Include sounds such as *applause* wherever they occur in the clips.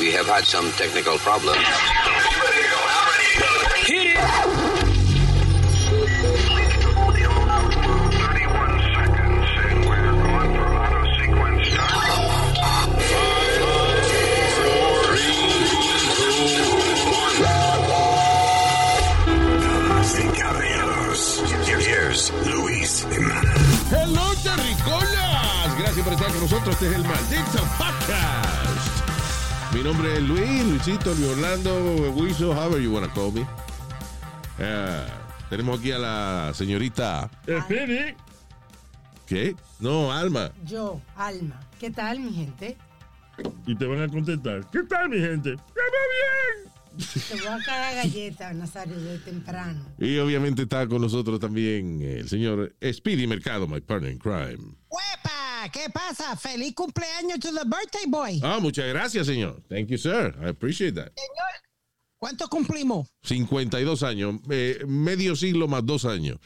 We have had some technical problems. Hit it! Luis Jimenez. Hello, terricolas. Gracias por estar con nosotros. Este es el maldito podcast. Mi nombre es Luis, Luisito, Luis Orlando, Wiso, however you wanna call me. Ah, tenemos aquí a la señorita. Speedy. ¿Qué? No, Alma. Yo, Alma. ¿Qué tal, mi gente? Y te van a contestar. ¿Qué tal, mi gente? ¡Llama bien! Te voy a caer galleta, Nazario, de temprano. Y obviamente está con nosotros también el señor Speedy Mercado, my partner in crime. ¡Huepa! ¿Qué pasa? ¡Feliz cumpleaños to the birthday boy! Ah, muchas gracias, señor. Thank you, sir. I appreciate that. ¿Cuánto cumplimos? 52 años, eh, medio siglo más dos años.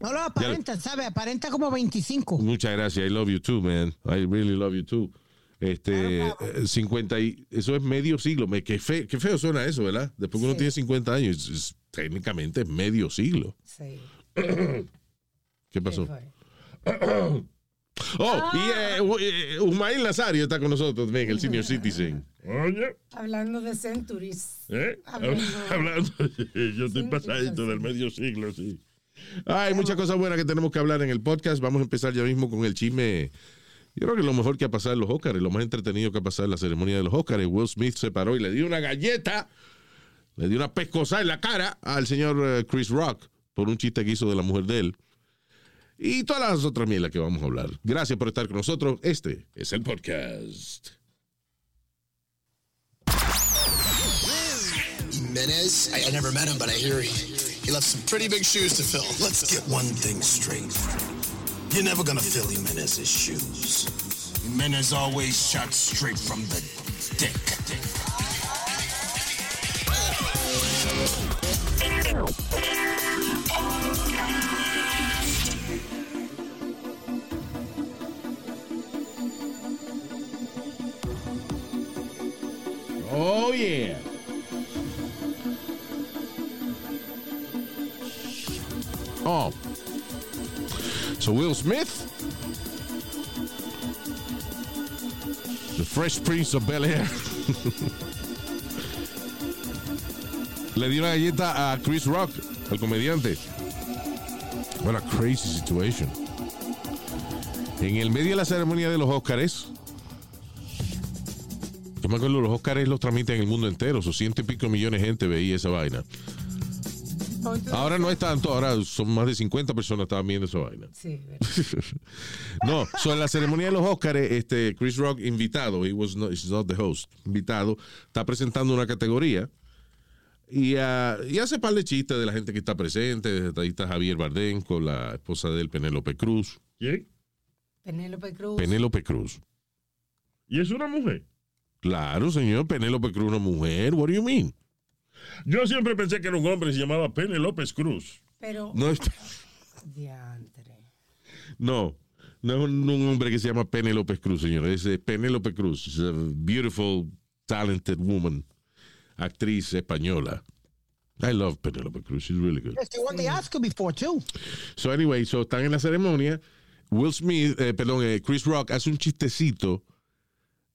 No lo aparenta, ¿sabe? Aparenta como 25. Muchas gracias. I love you too, man. I really love you too. Este, eh, 50 y, eso es medio siglo. Qué, fe- qué feo suena eso, ¿verdad? Después que uno tiene 50 años, es- es- técnicamente es medio siglo. Sí. *coughs* ¿Qué ¿qué pasó? fue? *coughs* Oh, y eh, U- eh, Nazario está con nosotros también, el senior citizen. Oye, Hablando de centuries. ¿eh? Hablando. *laughs* Hablando. *laughs* Yo estoy pasadito del medio siglo, sí. Hay muchas cosas buenas que tenemos que hablar en el podcast. Vamos a empezar ya mismo con el chisme. Yo creo que lo mejor que ha pasado en los Oscars, lo más entretenido que ha pasado en la ceremonia de los Oscars, Will Smith se paró y le dio una galleta, le dio una pescosa en la cara al señor eh, Chris Rock por un chiste que hizo de la mujer de él. Y todas las otras mielas que vamos a hablar. Gracias por estar con nosotros. Este es el podcast. Jimenez? I, I never met him, but I hear he, he left some pretty big shoes to fill. Let's get one thing straight. You're never gonna fill Jimenez's shoes. Jimenez always shot straight from the dick. Smith, the Fresh Prince of Bel Air, *laughs* le dio una galleta a Chris Rock, el comediante. What a crazy situation. En el medio de la ceremonia de los Óscares, yo me acuerdo, los Óscares los transmiten en el mundo entero, o ciento y pico millones de gente veía esa vaina. Ahora no es tanto, ahora son más de 50 personas que estaban viendo esa vaina. Sí. *laughs* No, so en la ceremonia de los Óscares, este Chris Rock invitado, he was not, he's not the host, invitado, está presentando una categoría y, ah, y hace par de chistes de la gente que está presente. Ahí está Javier Bardem con la esposa de él, Penélope Cruz. ¿Quién? Penélope Cruz. Penélope Cruz. ¿Y es una mujer? Claro, señor, Penélope Cruz, una mujer. What do you mean? Yo siempre pensé que era un hombre se llamaba Pene López Cruz. Pero, No, es- diantre. no, no es un, un hombre que se llama Penélope Cruz, señor. Es eh, Penélope Cruz. She's a beautiful, talented woman. Actriz española. I love Penélope Cruz. She's really good. She won the Oscar before, too. So anyway, so están en la ceremonia. Will Smith, eh, perdón, eh, Chris Rock hace un chistecito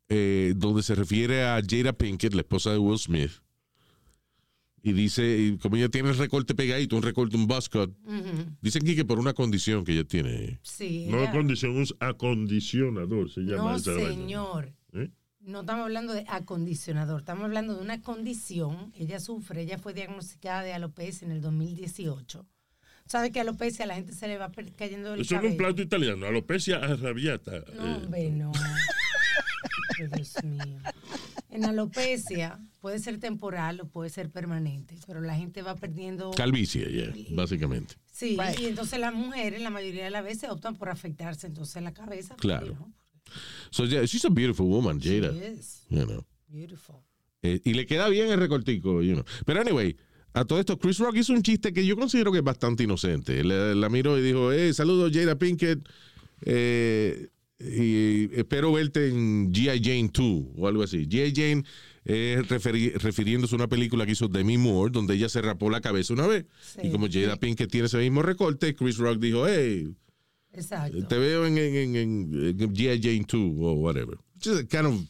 eh, donde se refiere a Jada Pinkett, la esposa de Will Smith. Y dice, y como ella tiene el recorte pegadito, un recorte, un buzz cut, dicen aquí que por una condición que ella tiene. Sí. No ella- es condición, es acondicionador, se llama No, esa señor. ¿Eh? No estamos hablando de acondicionador, estamos hablando de una condición. Ella sufre, ella fue diagnosticada de alopecia en el 2018. ¿Sabe que alopecia a la gente se le va cayendo el Eso no es cabello? un plato italiano, alopecia arrabiata. No, eh. hombre, no. *laughs* Dios mío. En alopecia puede ser temporal o puede ser permanente, pero la gente va perdiendo... Calvicie, yeah, básicamente. Sí, Right. y entonces las mujeres la mayoría de las veces optan por afectarse entonces la cabeza. Claro. ¿no? So yeah, she's a beautiful woman, Jada. Yes, You know. beautiful. Eh, y le queda bien el recortico, you know. Pero anyway, a todo esto, Chris Rock hizo un chiste que yo considero que es bastante inocente. Le- la miró y dijo, eh, saludos Jada Pinkett. Eh, y espero verte en G.I. Jane 2 o algo así. G.I. Jane es referi- refiriéndose a una película que hizo Demi Moore, donde ella se rapó la cabeza una vez. Sí. y como Jada Pinkett tiene ese mismo recorte, Chris Rock dijo, hey, Exacto. te veo en, en, en, en- en G.I. Jane 2 o whatever. Just kind of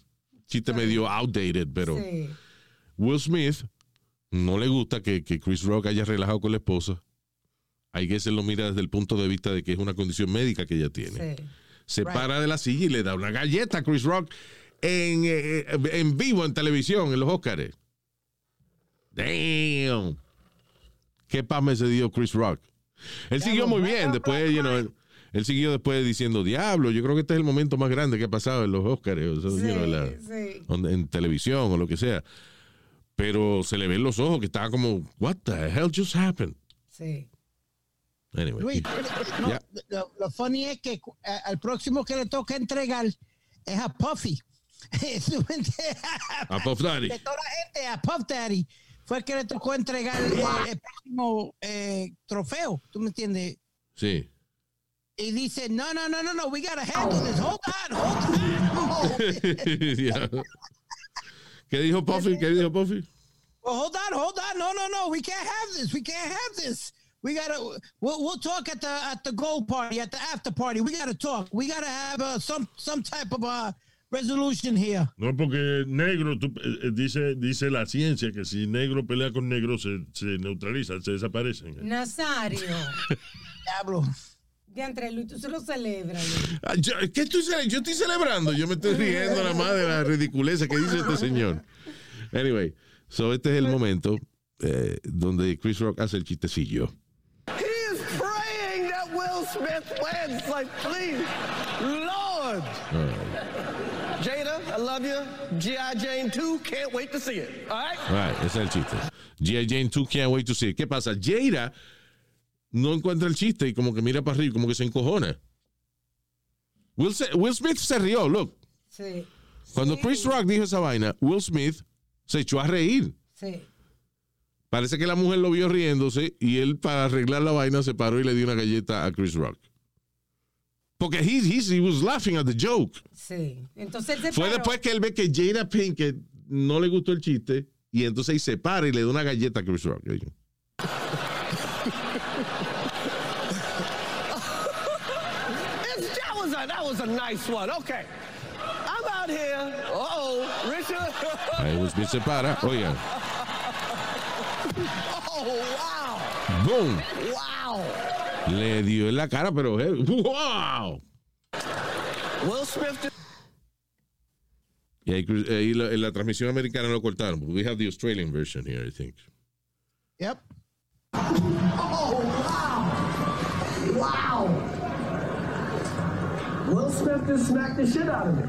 chiste medio outdated, pero Sí. Will Smith no le gusta que, que Chris Rock haya relajado con la esposa. Hay que se lo mira desde el punto de vista de que es una condición médica que ella tiene. Sí. Se para de la silla y le da una galleta a Chris Rock en, eh, en vivo en televisión, en los Oscars. Damn. Qué pame se dio Chris Rock. Él siguió muy bien. Después, you know, él, él siguió después diciendo, diablo, yo creo que este es el momento más grande que ha pasado en los Oscars. o sea, you know, en la- sí. on- en televisión o lo que sea. Pero se le ven los ojos que estaba como, what the hell just happened? Sí. Anyway. Luis, no, lo, lo funny es que a- al próximo que le toca entregar es a Puffy. *laughs* A Puff Daddy. de toda la gente, a Puff Daddy, fue el que le tocó entregar eh, el próximo eh, trofeo. ¿Tú me entiendes? Sí. Y dice, no, no, no, no, no, we gotta handle this. Hold on, hold on. *laughs* ¿Qué dijo Puffy? ¿Qué dijo Puffy? Well, hold on, hold on. No, no, no. We can't have this. We can't have this. We gotta. We'll, we'll talk at the at the gold party, at the after party. We gotta talk. We gotta have uh, some some type of uh, resolution here. No, porque negro, tú, eh, eh, dice, dice la ciencia que si negro pelea con negro se, se neutralizan, se desaparecen. Nazario. *laughs* Diablo. De entre Luis, tú se lo celebras. Ah, yo, ¿qué estoy, yo estoy celebrando. Yo me estoy riendo nada más de la ridiculeza que dice este señor. Anyway, so este es el momento eh, donde Chris Rock hace el chistecillo. He is praying that Will Smith wins. Like, please, Lord. Jada, I love you. G.I. Jane 2, can't wait to see it. All right? Right, ese es el chiste. G.I. Jane 2 can't wait to see. it. ¿Qué pasa? Jada no encuentra el chiste y como que mira para arriba, como que se encojona. Will, se- Will Smith se rió, look. Sí. Cuando Sí. Chris Rock dijo esa vaina, Will Smith se echó a reír. Sí. Parece que la mujer lo vio riéndose y él para arreglar la vaina se paró y le dio una galleta a Chris Rock. Porque he, he, he was laughing at the joke. Sí. Entonces él se Fue paró. después que él ve que Jada Pinkett no le gustó el chiste y entonces ahí se para y le da una galleta a Chris Rock. That, was a, that was a nice one. Okay. I'm out here. Uh-oh, Richard. Ahí se para. Oigan, oh, wow. ¡boom! Wow. Le dio en la cara, pero eh, ¡wow! Will Smith Y ahí, la- en la transmisión americana lo cortaron. We have the Australian version here, I think. Yep. Wow. Will Smith just smacked the shit out of me.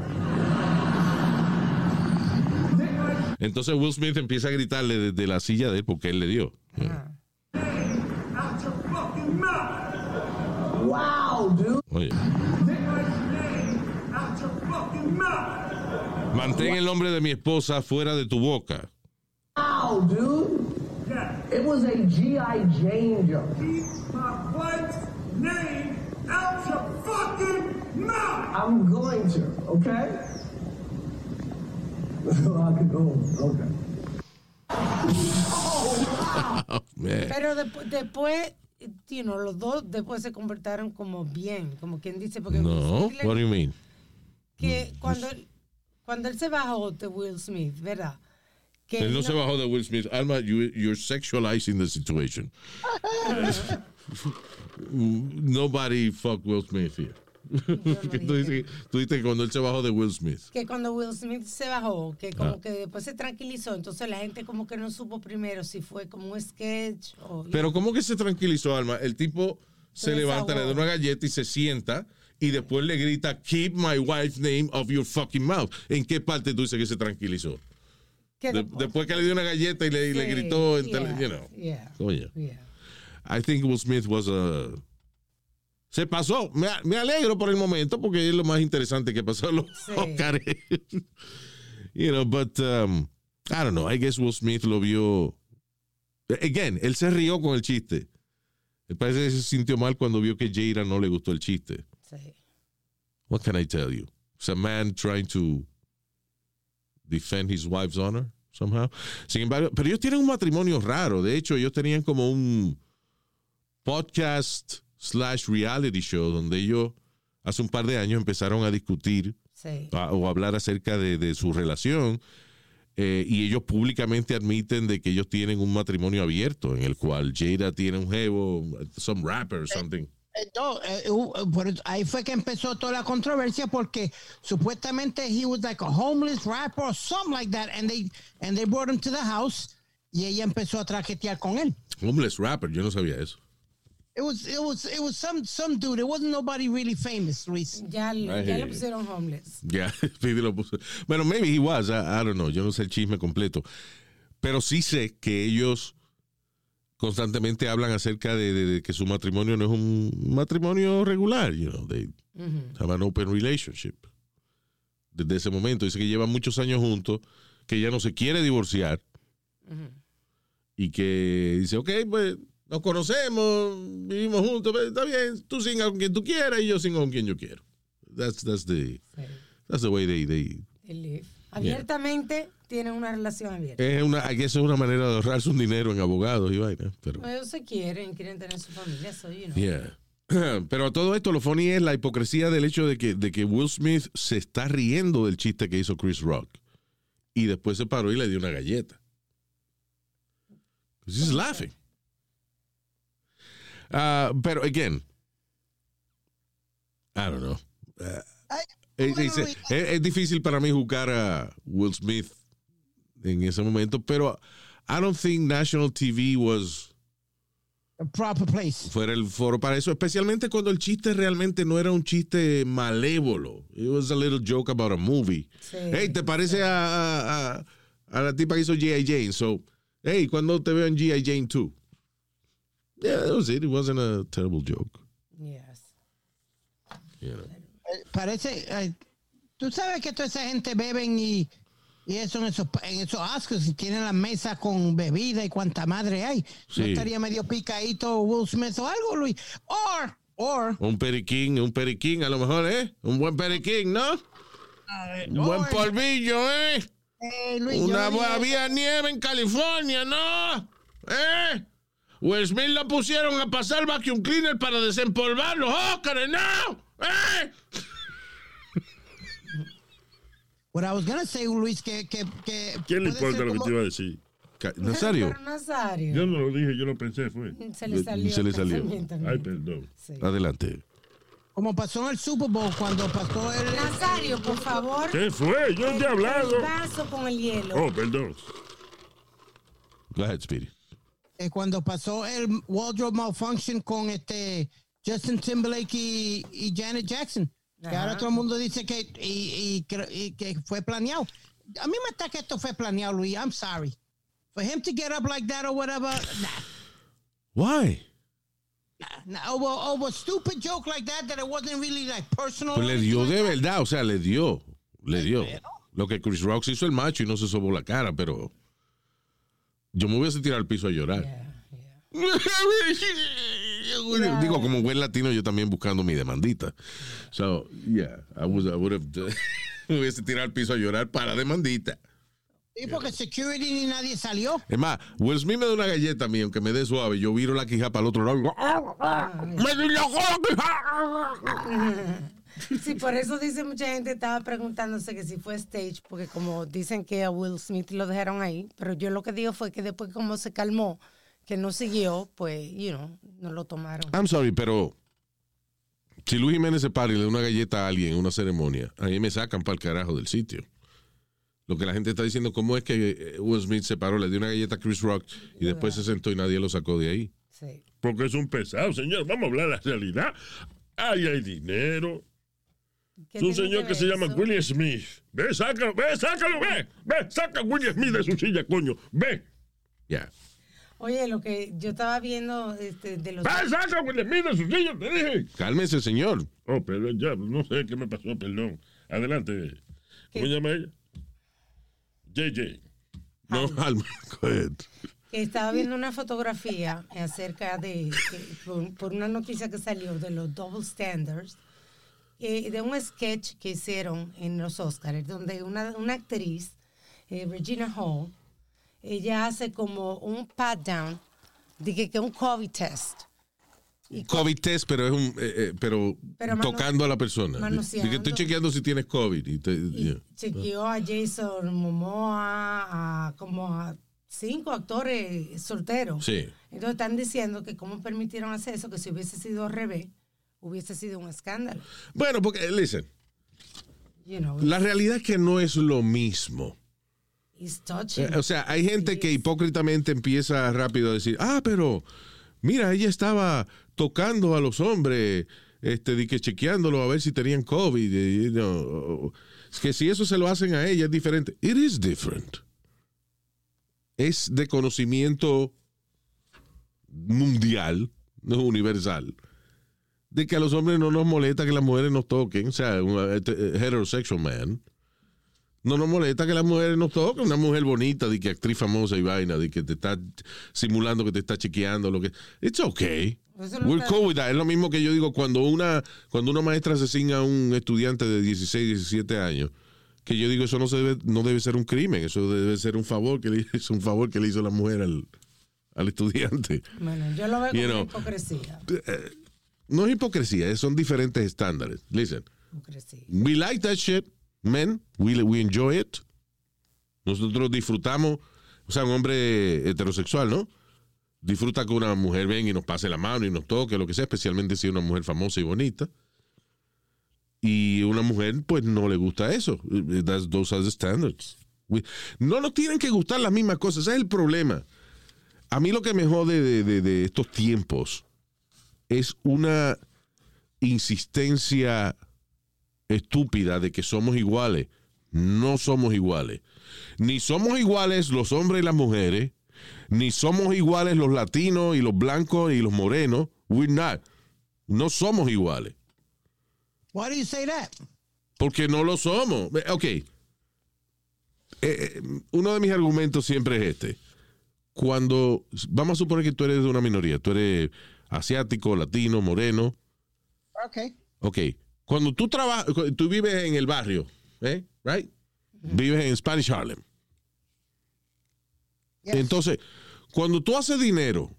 Entonces Will Smith empieza a gritarle desde la silla de él porque él le dio. Wow, dude. Oye. Mantén el nombre de mi esposa fuera de tu boca. Wow, dude. It was a G.I. Jane joke. my wife's name out your fucking mouth! I'm going to, okay? I can go. Okay. Oh. Pero despu- después, you know, los dos después se convirtieron como bien, como quien dice, porque No, le- what do you mean? que cuando, cuando él se bajó de Will Smith, ¿verdad? Que Él no se bajó de Will Smith. Alma, you, you're sexualizing the situation. *laughs* *laughs* Nobody fuck Will Smith here. *laughs* Que tú, dices, tú dices que cuando él se bajó de Will Smith. que cuando Will Smith se bajó, que como Ah. que después se tranquilizó, entonces la gente como que no supo primero si fue como un sketch o... Pero ¿cómo que se tranquilizó, Alma? El tipo se Se levanta, le da una galleta y se sienta y después le grita, keep my wife's name off your fucking mouth. ¿En qué parte tú dices que se tranquilizó? De- después que le dio una galleta y le, gritó, en tele- yeah, you know. yeah, Oye. yeah. I think Will Smith was a... Se pasó. Me, me alegro por el momento porque es lo más interesante que pasó los Sí. Oscars. *laughs* you know, but um, I don't know. I guess Will Smith lo vio. Again, él se rió con el chiste. Parece que se sintió mal cuando vio que Jada no le gustó el chiste. Sí. what can I tell you? It's a man trying to defend his wife's honor somehow. Sin embargo, pero ellos tienen un matrimonio raro. De hecho, ellos tenían como un podcast slash reality show donde ellos hace un par de años empezaron a discutir Sí. a- o hablar acerca de, de su relación eh, y ellos públicamente admiten de que ellos tienen un matrimonio abierto en el cual Jada tiene un jevo, some rapper or something. Eh, no, eh, uh, ahí fue que empezó toda la controversia porque supuestamente he was like a homeless rapper or something like that and they and they brought him to the house y ella empezó a traquetear con él. Homeless rapper, yo no sabía eso. It was it was it was some some dude. It wasn't nobody really famous, Luis. Ya, I ya le pusieron homeless. Ya, *laughs* lo puso. Bueno, maybe he was, I, I don't know, yo no sé el chisme completo. Pero sí sé que ellos constantemente hablan acerca de, de- de que su matrimonio no es un matrimonio regular, you know, they have an open relationship. Desde ese momento, dice que llevan muchos años juntos, que ella no se quiere divorciar y que dice, ok, pues nos conocemos, vivimos juntos, está bien, tú singa con quien tú quieras y yo singa con quien yo quiero. That's, that's the... Sí. That's the way they, they They live. Abiertamente tienen una relación abierta. es una, aquí eso es una manera de ahorrarse un dinero en abogados y vaina, pero Ellos se quieren, quieren tener su familia, so, you know. yeah. *clears throat* Pero a todo esto lo funny es la hipocresía del hecho de que, de que Will Smith se está riendo del chiste que hizo Chris Rock y después se paró y le dio una galleta. He's laughing. Ah, pero again, I don't know. Ah, Ay, es, es- es- es difícil para mí juzgar a Will Smith en ese momento, pero I don't think National TV was a proper place. fuera el foro para eso, especialmente cuando el chiste realmente no era un chiste malévolo. It was a little joke about a movie. Sí. Hey, ¿te parece a, a- a- a la tipa que hizo G.I. Jane? So, hey, cuando te veo en G.I. Jane 2? Yeah, that was it. It wasn't a terrible joke. Yes. You know. Eh, Parece, eh, tú sabes que toda esa gente beben y, y eso en esos, en esos Oscars y tienen la mesa con bebida y cuanta madre hay. Sí. ¿No estaría medio picadito Will Smith o algo, Luis? Or, or, Un periquín, un periquín, a lo mejor, ¿eh? Un buen periquín, ¿no? Un buen or- polvillo, ¿eh? eh, Luis, yo Una digo- había nieve en California, ¿no? ¿Eh? Will Smith lo pusieron a pasar vacuum cleaner para desempolvar los Óscares, ¿no? ¿Eh? What I was gonna say, Luis, que... que, que ¿Quién le importa lo que como- te iba a decir? Nazario. Yo no lo dije, yo lo pensé, fue. Se le salió. Se le salió. Ay, perdón. Sí. adelante. Como pasó en el Super Bowl cuando pasó el... Nazario, por favor. ¿Qué fue? Yo te he hablado. El vaso con el hielo. Oh, perdón. Go ahead, Speedy. Eh, cuando pasó el wardrobe malfunction con este Justin Timberlake y, y Janet Jackson. Que ahora todo el mundo dice que, y, y cre- y que fue planeado. A mí me está que esto fue planeado, Luis. I'm sorry. For him to get up like that or whatever, nah. Why? nah over, over a stupid joke like that, that it wasn't really like personal. Pues le dio de verdad, o sea, le dio. Le dio. Lo que Chris Rock se hizo el macho y no se sobó la cara, pero yo me hubiese tirado al piso a llorar. Yeah, yeah. *laughs* Digo, como buen latino, yo también buscando mi demandita. So, yeah, I, was, I would have, *laughs* me hubiese tirado al piso a llorar para demandita. Sí, porque security ni nadie salió. Es más, Will Smith me da una galleta a mí, aunque me dé suave, yo viro la quija para el otro lado y digo, "Ah, ¡Me dio la quija! *laughs* *laughs* Sí, por eso dice mucha gente estaba preguntándose que si fue stage, porque como dicen que a Will Smith lo dejaron ahí, pero yo lo que digo fue que después como se calmó, que no siguió, pues, you know, no lo tomaron. I'm sorry, pero si Luis Jiménez se para y le da una galleta a alguien en una ceremonia, a mí me sacan para el carajo del sitio. Lo que la gente está diciendo, ¿cómo es que eh, Will Smith se paró, le dio una galleta a Chris Rock y después se sentó y nadie lo sacó de ahí? Sí. Porque es un pesado, señor. Vamos a hablar de la realidad. Ahí hay dinero. ¿Qué Es un señor que ver se llama eso? Will Smith. Ve, sácalo, ve, sácalo, ve. Ve, saca a Will Smith de su silla, coño. Ve. Ya. Oye, lo que yo estaba viendo este, de los... Ve, saca a Will Smith de su silla, te dije. Cálmese, señor. Oh, perdón, ya, no sé qué me pasó, perdón. Adelante. ¿Cómo se llama ella? JJ. No, Alma. Que estaba viendo una fotografía acerca de, que- por, por una noticia que salió de los double standards, eh, de un sketch que hicieron en los Oscars, donde una, una actriz, eh, Regina Hall, ella hace como un pat down de que, que un COVID test. Y co- COVID test, pero es un, eh, eh, pero, tocando a la persona. manoseando. De que estoy chequeando si tienes COVID. y te- y yeah. chequeó a Jason Momoa, a como a cinco actores solteros. Sí. Entonces están diciendo que cómo permitieron hacer eso, que si hubiese sido al revés, hubiese sido un escándalo. Bueno, porque, listen, You know, la realidad es que no es lo mismo. Eh, O sea, hay gente que hipócritamente empieza rápido a decir, ah, pero mira, ella estaba tocando a los hombres, este, de que chequeándolo a ver si tenían COVID. eh, you know. Es que si eso se lo hacen a ella es diferente. It is different. Es de conocimiento mundial, no universal, de que a los hombres no nos molesta que las mujeres nos toquen, o sea, un eh, heterosexual man. No nos molesta que las mujeres nos toquen. Una mujer bonita, de que actriz famosa y vaina, de que te está simulando que te está chequeando, lo que. It's okay. We're cool with that. Es lo mismo que yo digo cuando una, cuando una maestra asesina a un estudiante de 16, 17 años, que yo digo eso no se debe, no debe ser un crimen, eso debe ser un favor que le, *laughs* es un favor que le hizo la mujer al, al estudiante. Bueno, yo lo veo You como know. hipocresía. No es hipocresía, son diferentes estándares. Listen. hipocresía. We like that shit, men. We, we enjoy it. Nosotros disfrutamos, o sea, un hombre heterosexual, ¿no? Disfruta que una mujer venga y nos pase la mano y nos toque, lo que sea, especialmente si es una mujer famosa y bonita. Y una mujer, pues, no le gusta eso. That's, those are the standards. We- no nos tienen que gustar las mismas cosas, ese es el problema. A mí lo que me jode de, de- de estos tiempos es una insistencia estúpida de que somos iguales. No somos iguales. Ni somos iguales los hombres y las mujeres, ni somos iguales los latinos y los blancos y los morenos. We're not. No somos iguales. Why do you say that? Porque no lo somos. Eh, Ok. Eh, eh, uno de mis argumentos siempre es este. Cuando, vamos a suponer que tú eres de una minoría, tú eres asiático, latino, moreno, Okay. Ok. Cuando tú trabajas, tú vives en el barrio, ¿eh? Right? Vives en Spanish Harlem. Yes. Entonces, cuando tú haces dinero,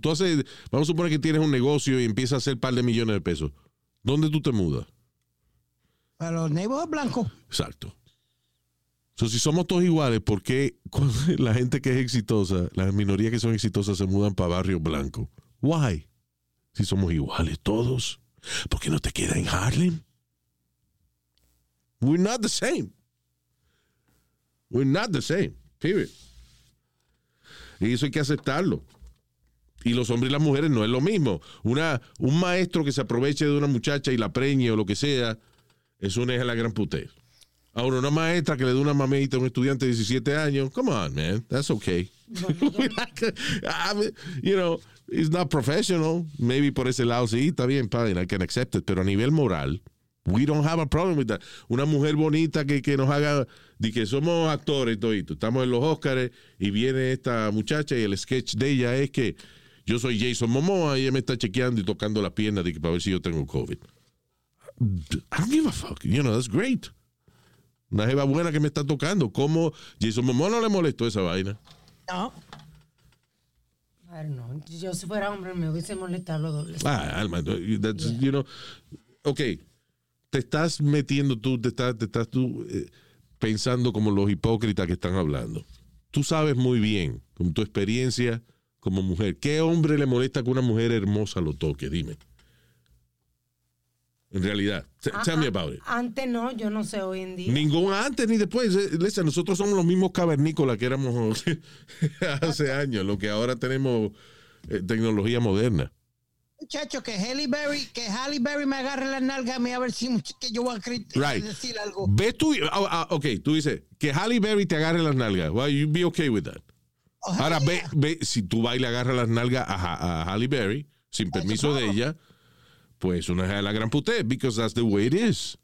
tú haces, vamos a suponer que tienes un negocio y empiezas a hacer un par de millones de pesos, ¿dónde tú te mudas? A los neighborhood blancos. Exacto. So, si somos todos iguales, ¿por qué *laughs* la gente que es exitosa, las minorías que son exitosas se mudan para barrio blanco? Why? Si somos iguales todos, ¿por qué no te quedas en Harlem? We're not the same. We're not the same. Period. Y eso hay que aceptarlo. Y los hombres y las mujeres no es lo mismo. Una, un maestro que se aproveche de una muchacha y la preñe o lo que sea, eso no es la gran puté. Ahora, una maestra que le dé una mamita a un estudiante de 17 años, come on, man, that's okay. *laughs* You know, it's not professional. Maybe por ese lado sí, está bien, fine, I can accept it. Pero a nivel moral, we don't have a problem with that. Una mujer bonita que, que nos haga, de que somos actores y todo, estamos en los Oscars y viene esta muchacha y el sketch de ella es que yo soy Jason Momoa y ella me está chequeando y tocando la pierna de que para ver si yo tengo COVID. I don't give a fuck. You know, that's great. Una jeva buena que me está tocando. ¿Cómo Jason Momoa no le molestó esa vaina? No. I don't know. Yo si fuera hombre me hubiese molestado lo doble. Ah, Alma, that's, you know, ok, te estás metiendo tú, te estás, te estás tú eh, pensando como los hipócritas que están hablando. Tú sabes muy bien, con tu experiencia como mujer, ¿qué hombre le molesta que una mujer hermosa lo toque? Dime. En realidad, Ah, tell me ah, about it. Antes no, yo no sé hoy en día. Ningún antes ni después. Eh, listen, nosotros somos los mismos cavernícolas que éramos *laughs* hace años, lo que ahora tenemos eh, tecnología moderna. Muchacho, que Halle Berry, que Halle Berry me agarre la nalga a mí a ver si que yo voy a cri- Right. decir algo. Ves tú, ah, ok, tú dices que Halle Berry te agarre las nalgas. Well, you be okay with that. Oh, Ahora ve, yeah. ve, si tú vas y le agarras las nalgas a, Ha- a Halle Berry sin permiso de ella, pues una es la gran puté, because that's the way it is.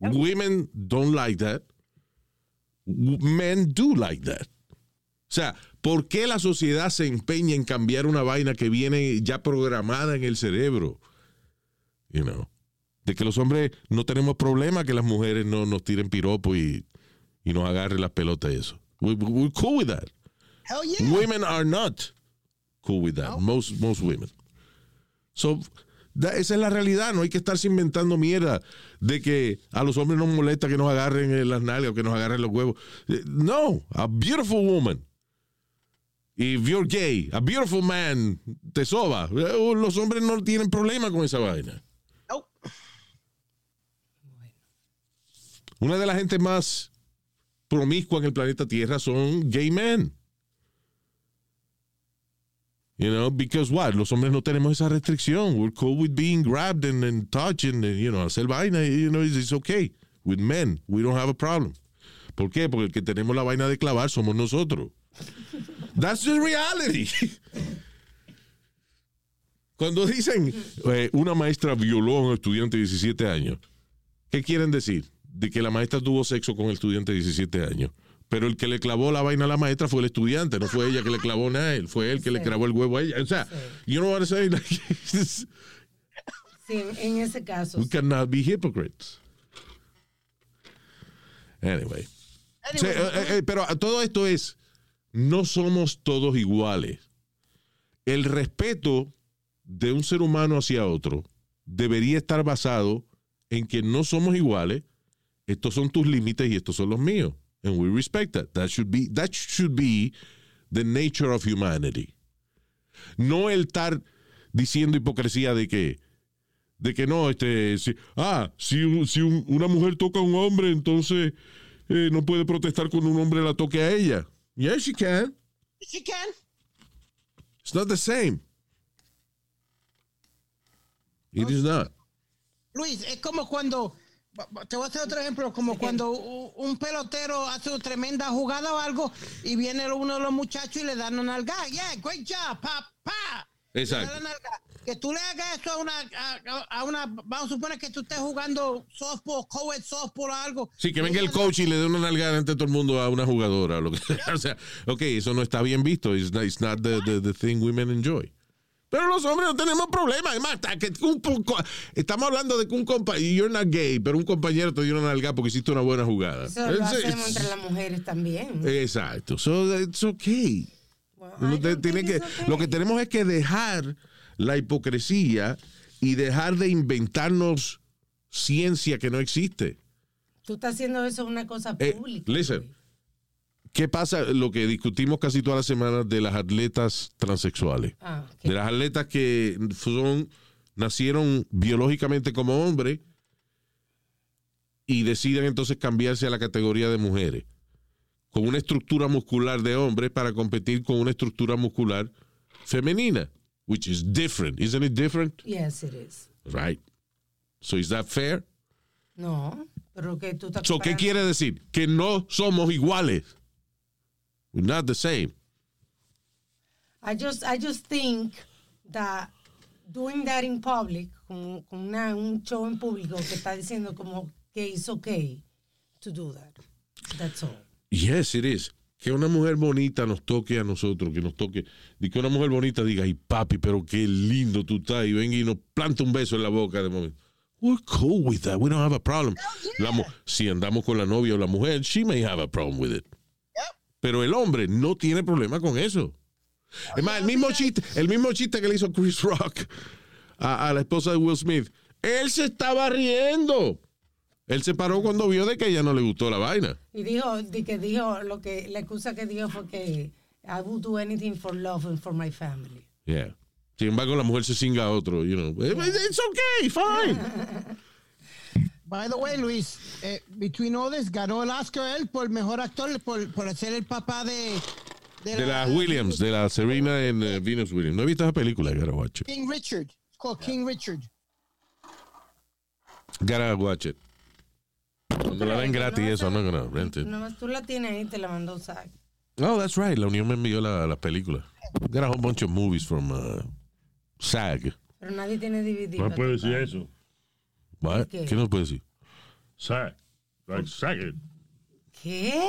Women don't like that. Men do like that. O sea, ¿por qué la sociedad se empeña en cambiar una vaina que viene ya programada en el cerebro? You know. de que los hombres no tenemos problema que las mujeres no nos tiren piropo y, y nos agarren las pelotas y eso. We, we're cool with that. Hell yeah. Women are not cool with that. Most, most women. So, esa es la realidad. No hay que estarse inventando mierda de que a los hombres nos molesta que nos agarren en las nalgas o que nos agarren los huevos. Eh, No, a beautiful woman. If you're gay, a beautiful man te soba. Eh, Los hombres no tienen problema con esa vaina. Una de las gente más promiscua en el planeta Tierra son gay men. You know, because what? Los hombres no tenemos esa restricción. We're cool with being grabbed and, and touched and, you know, hacer vaina. You know, it's, it's okay. With men, we don't have a problem. ¿Por qué? Porque el que tenemos la vaina de clavar somos nosotros. *laughs* That's the reality. *laughs* Cuando dicen eh, una maestra violó a un estudiante de 17 años, ¿qué quieren decir? De que la maestra tuvo sexo con el estudiante de 17 años. Pero el que le clavó la vaina a la maestra fue el estudiante, no fue ella que le clavó nada a él, fue él que le Sí. clavó el huevo a ella. O sea, you know what I'm saying? Like, Sí, en, ese caso. we cannot be hypocrites. Anyway. O sea, eh, eh, pero todo esto es, no somos todos iguales. El respeto de un ser humano hacia otro debería estar basado en que no somos iguales. Estos son tus límites y estos son los míos. And we respect that. That should be, that should be the nature of humanity. No el estar diciendo hipocresía de que, de que no, este, si, ah, si, si un- una mujer toca a un hombre, entonces eh, no puede protestar cuando un hombre la toque a ella. Yes, she can. She can. It's not the same. It is not. Luis, es como cuando, te voy a hacer otro ejemplo, como cuando un pelotero hace una tremenda jugada o algo y viene uno de los muchachos y le dan una nalga. Yeah, great job, pa, pa. Exacto. Que tú le hagas eso a una, a, a una, vamos a suponer que tú estés jugando softball, co-ed softball o algo. Sí, que venga el coach y le dé una nalgada ante todo el mundo a una jugadora. o Lo que sea. *laughs* O sea, ok, eso no está bien visto. It's not, it's not the, the, the thing women enjoy. Pero los hombres no tenemos problema. Es más, que un poco- estamos hablando de que un compañero, you're not gay, pero un compañero te dio una nalgada porque hiciste una buena jugada. Eso lo hacemos entre las mujeres también. Exacto. So it's okay. Well, Uno I te- don't tiene think que, it's okay. Lo que tenemos es que dejar la hipocresía y dejar de inventarnos ciencia que no existe. Tú estás haciendo eso una cosa Eh, pública. listen. ¿Qué pasa? Lo que discutimos casi todas las semanas de las atletas transexuales. Ah. De las atletas que son, nacieron biológicamente como hombres y deciden entonces cambiarse a la categoría de mujeres. Con una estructura muscular de hombres para competir con una estructura muscular femenina. Which is different. Isn't it different? Yes, it is. Right. So is that fair? No, pero que tú estás So, ¿Qué quiere decir? Que no somos iguales. Not the same. I just, I just think that doing that in public, con, con una- un show en público que está diciendo como que it's okay to do that. That's all. Yes, it is. Que una mujer bonita nos toque a nosotros, que nos toque. Y que una mujer bonita diga, ay papi, pero qué lindo tú estás. Y venga y nos planta un beso en la boca de momento. We're cool with that. We don't have a problem. La mu- si andamos con la novia o la mujer, she may have a problem with it. Pero el hombre no tiene problema con eso. Es más, el mismo chiste, el mismo chiste que le hizo Chris Rock a, a la esposa de Will Smith. Él se estaba riendo. Él se paró cuando vio de que ella no le gustó la vaina. Y dijo, di que dijo, lo que, la excusa que dijo fue que I would do anything for love and for my family. Yeah. Sin embargo, la mujer se singa a otro, you know. It's okay, fine. *laughs* By the way, Luis, eh, Between All This ganó el Oscar él por mejor actor por, por ser el papá de... De la Williams, de la Serena en eh, Venus Williams. No he visto esa película, gotta watch it. King Richard. It's called King Richard. Gotta watch it. Cuando la den gratis eso, no gonna rent it. Nomás tú la tienes ahí, te la mandó Zach. Oh, that's right. La Unión me envió la, la película. Got a whole bunch of movies from uh, SAG. Pero nadie tiene DVD. No puede decir eso. ¿Qué? ¿Qué nos puede decir? Sack. Like, sack it. ¿Qué?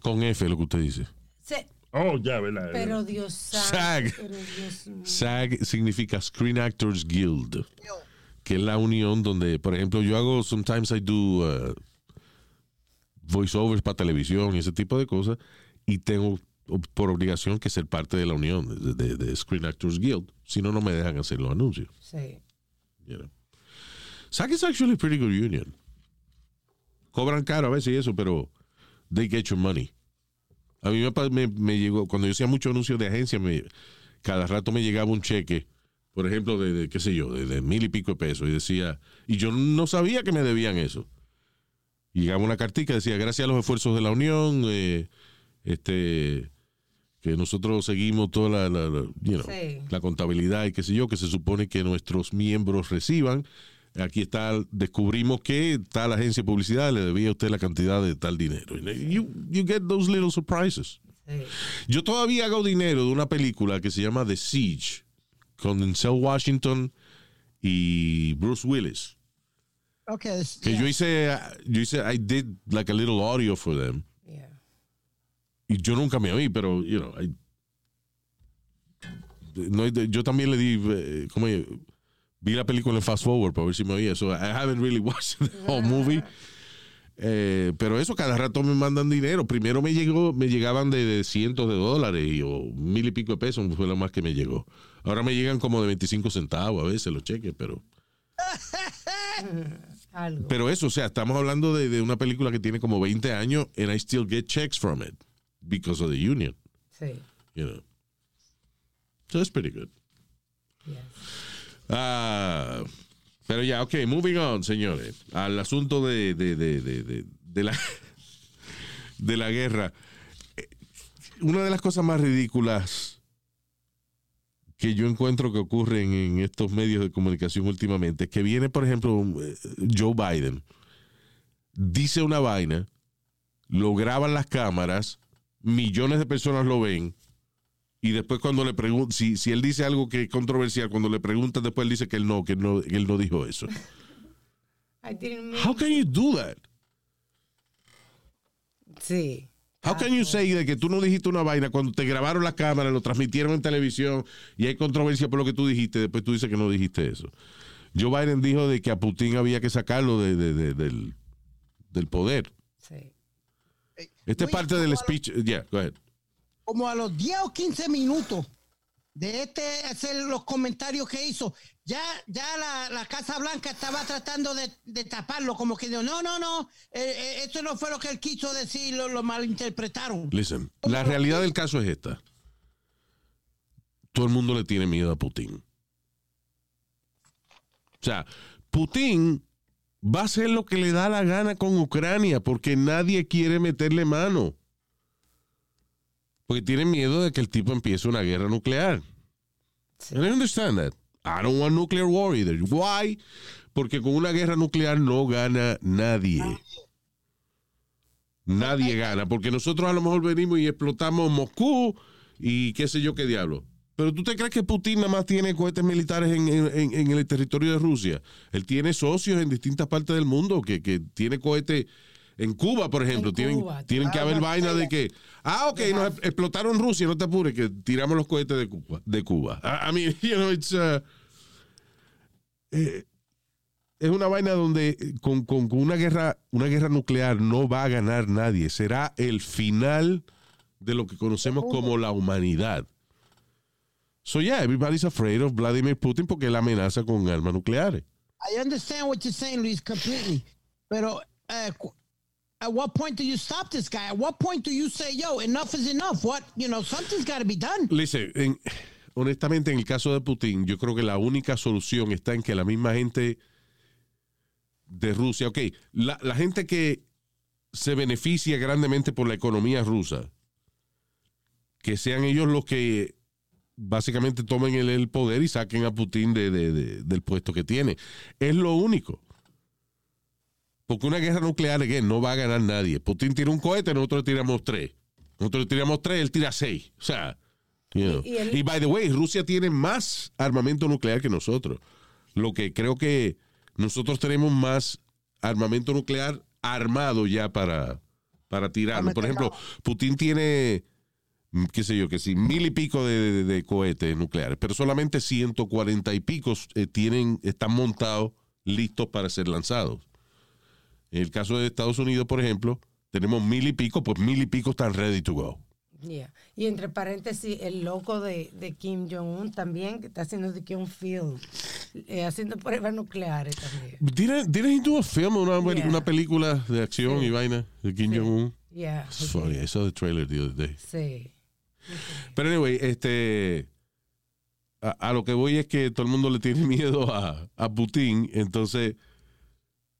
Con F lo que usted dice. Se- Oh, ya, ¿verdad? pero Dios santo. SAG. Pero Dios mío. SAG significa Screen Actors Guild. que es la unión donde, por ejemplo, yo hago, sometimes I do uh, voiceovers para televisión y ese tipo de cosas, y tengo por obligación que ser parte de la unión de, de- de Screen Actors Guild. Si no, no me dejan hacer los anuncios. Sí. You know. SAG is actually a pretty good union. Cobran caro a veces y eso, pero they get your money. A mí me, me- me llegó, cuando yo hacía muchos anuncios de agencia, me, cada rato me llegaba un cheque, por ejemplo, de, de, qué sé yo, de, de mil y pico de pesos, y decía, y yo no sabía que me debían eso. Y llegaba una cartica, decía, gracias a los esfuerzos de la Unión, eh, este que nosotros seguimos toda la, la- la, you know, Sí. la contabilidad y qué sé yo, que se supone que nuestros miembros reciban. Aquí está, descubrimos que tal agencia de publicidad le debía a usted la cantidad de tal dinero. You, you get those little surprises. Sí. Yo todavía hago dinero de una película que se llama The Siege, con Denzel Washington y Bruce Willis. Okay. this- Que yeah. yo hice, yo hice, I did like a little audio for them. Yeah. Y yo nunca me oí, pero, you know, I- no, yo también le di, eh, ¿cómo es? Vi la película en fast forward para ver si me oía. So I haven't really watched the *laughs* whole movie. Eh, pero eso cada rato me mandan dinero. Primero me llegó, me llegaban de, de cientos de dólares y, o mil y pico de pesos fue lo más que me llegó. Ahora me llegan como de 25 centavos a veces los cheques, pero *laughs* Algo. pero eso, o sea, estamos hablando de, de una película que tiene como 20 años and I still get checks from it because of the union, Sí. you know. So it's pretty good. Yes. Ah, pero ya, ok, moving on, señores, al asunto de, de, de, de, la, *laughs* de la guerra. Eh, Una de las cosas más ridículas que yo encuentro que ocurren en estos medios de comunicación últimamente es que viene, por ejemplo, eh, Joe Biden, dice una vaina, lo graban las cámaras, millones de personas lo ven, y después cuando le preguntan, si, si él dice algo que es controversial, cuando le preguntan, después él dice que él no, que no, que él no dijo eso. I didn't mean- How can you do that? Sí. How can you say de que tú no dijiste una vaina cuando te grabaron la cámara, lo transmitieron en televisión y hay controversia por lo que tú dijiste, después tú dices que no dijiste eso? Joe Biden dijo de que a Putin había que sacarlo de- de- de- del, del poder. Sí. Esta es parte del speech. Yeah, go ahead. Como a los 10 o 15 minutos de este hacer los comentarios que hizo, ya, ya la, la Casa Blanca estaba tratando de, de taparlo, como que dijo, no, no, no, eh, eh, eso no fue lo que él quiso decir, lo, lo malinterpretaron. Listen, la realidad del caso es esta. Todo el mundo le tiene miedo a Putin. O sea, Putin va a hacer lo que le da la gana con Ucrania porque nadie quiere meterle mano. Porque tienen miedo de que el tipo empiece una guerra nuclear. And I understand that. I don't want nuclear war either. Why? Porque con una guerra nuclear no gana nadie. Nadie gana, porque nosotros a lo mejor venimos y explotamos Moscú y qué sé yo qué diablo. Pero tú te crees que Putin nada más tiene cohetes militares en, en- en el territorio de Rusia. Él tiene socios en distintas partes del mundo que, que tiene cohetes en Cuba, por ejemplo. En tienen Cuba, tienen que haber vaina de que, ah, ok, nos explotaron Rusia, no te apures, que tiramos los cohetes de Cuba. De Cuba. I, I mean, you know, it's, uh, eh, es una vaina donde eh, con, con- con una guerra, una guerra nuclear no va a ganar nadie. Será el final de lo que conocemos como la humanidad. So yeah, everybody's afraid of Vladimir Putin porque él amenaza con armas nucleares. I understand what you're saying, Luis, completely. Pero, qu- at what point do you stop this guy? At what point do you say, yo, enough is enough? What, you know, something's got to be done. Listen, en- honestamente, en el caso de Putin, yo creo que la única solución está en que la misma gente de Rusia, ok, la, la gente que se beneficia grandemente por la economía rusa, que sean ellos los que básicamente tomen el, el poder y saquen a Putin de- de- de- del puesto que tiene. Es lo único. Porque una guerra nuclear, again, no va a ganar nadie. Putin tira un cohete, nosotros le tiramos tres. Nosotros le tiramos tres, él tira seis. O sea, you know. Y- él- y by the way, Rusia tiene más armamento nuclear que nosotros. Lo que creo que nosotros tenemos más armamento nuclear armado ya para, para tirarlo. Por ejemplo, Putin tiene mm, qué sé yo, que sí, mil y pico de, de- de cohetes nucleares, pero solamente 140 y pico eh, tienen, están montados listos para ser lanzados. En el caso de Estados Unidos, por ejemplo, tenemos mil y pico, pues mil y pico están ready to go. Yeah. Y entre paréntesis, el loco de, de Kim Jong-un también, que está haciendo de que un film, eh, haciendo pruebas nucleares también. ¿Didn't, didn't he do a film, una, Yeah. una película de acción y vaina de Kim Jong-un? Yeah. Funny, I saw the trailer the other day. Sí. Pero anyway, este. A, a lo que voy es que todo el mundo le tiene *laughs* miedo a, a Putin. Entonces,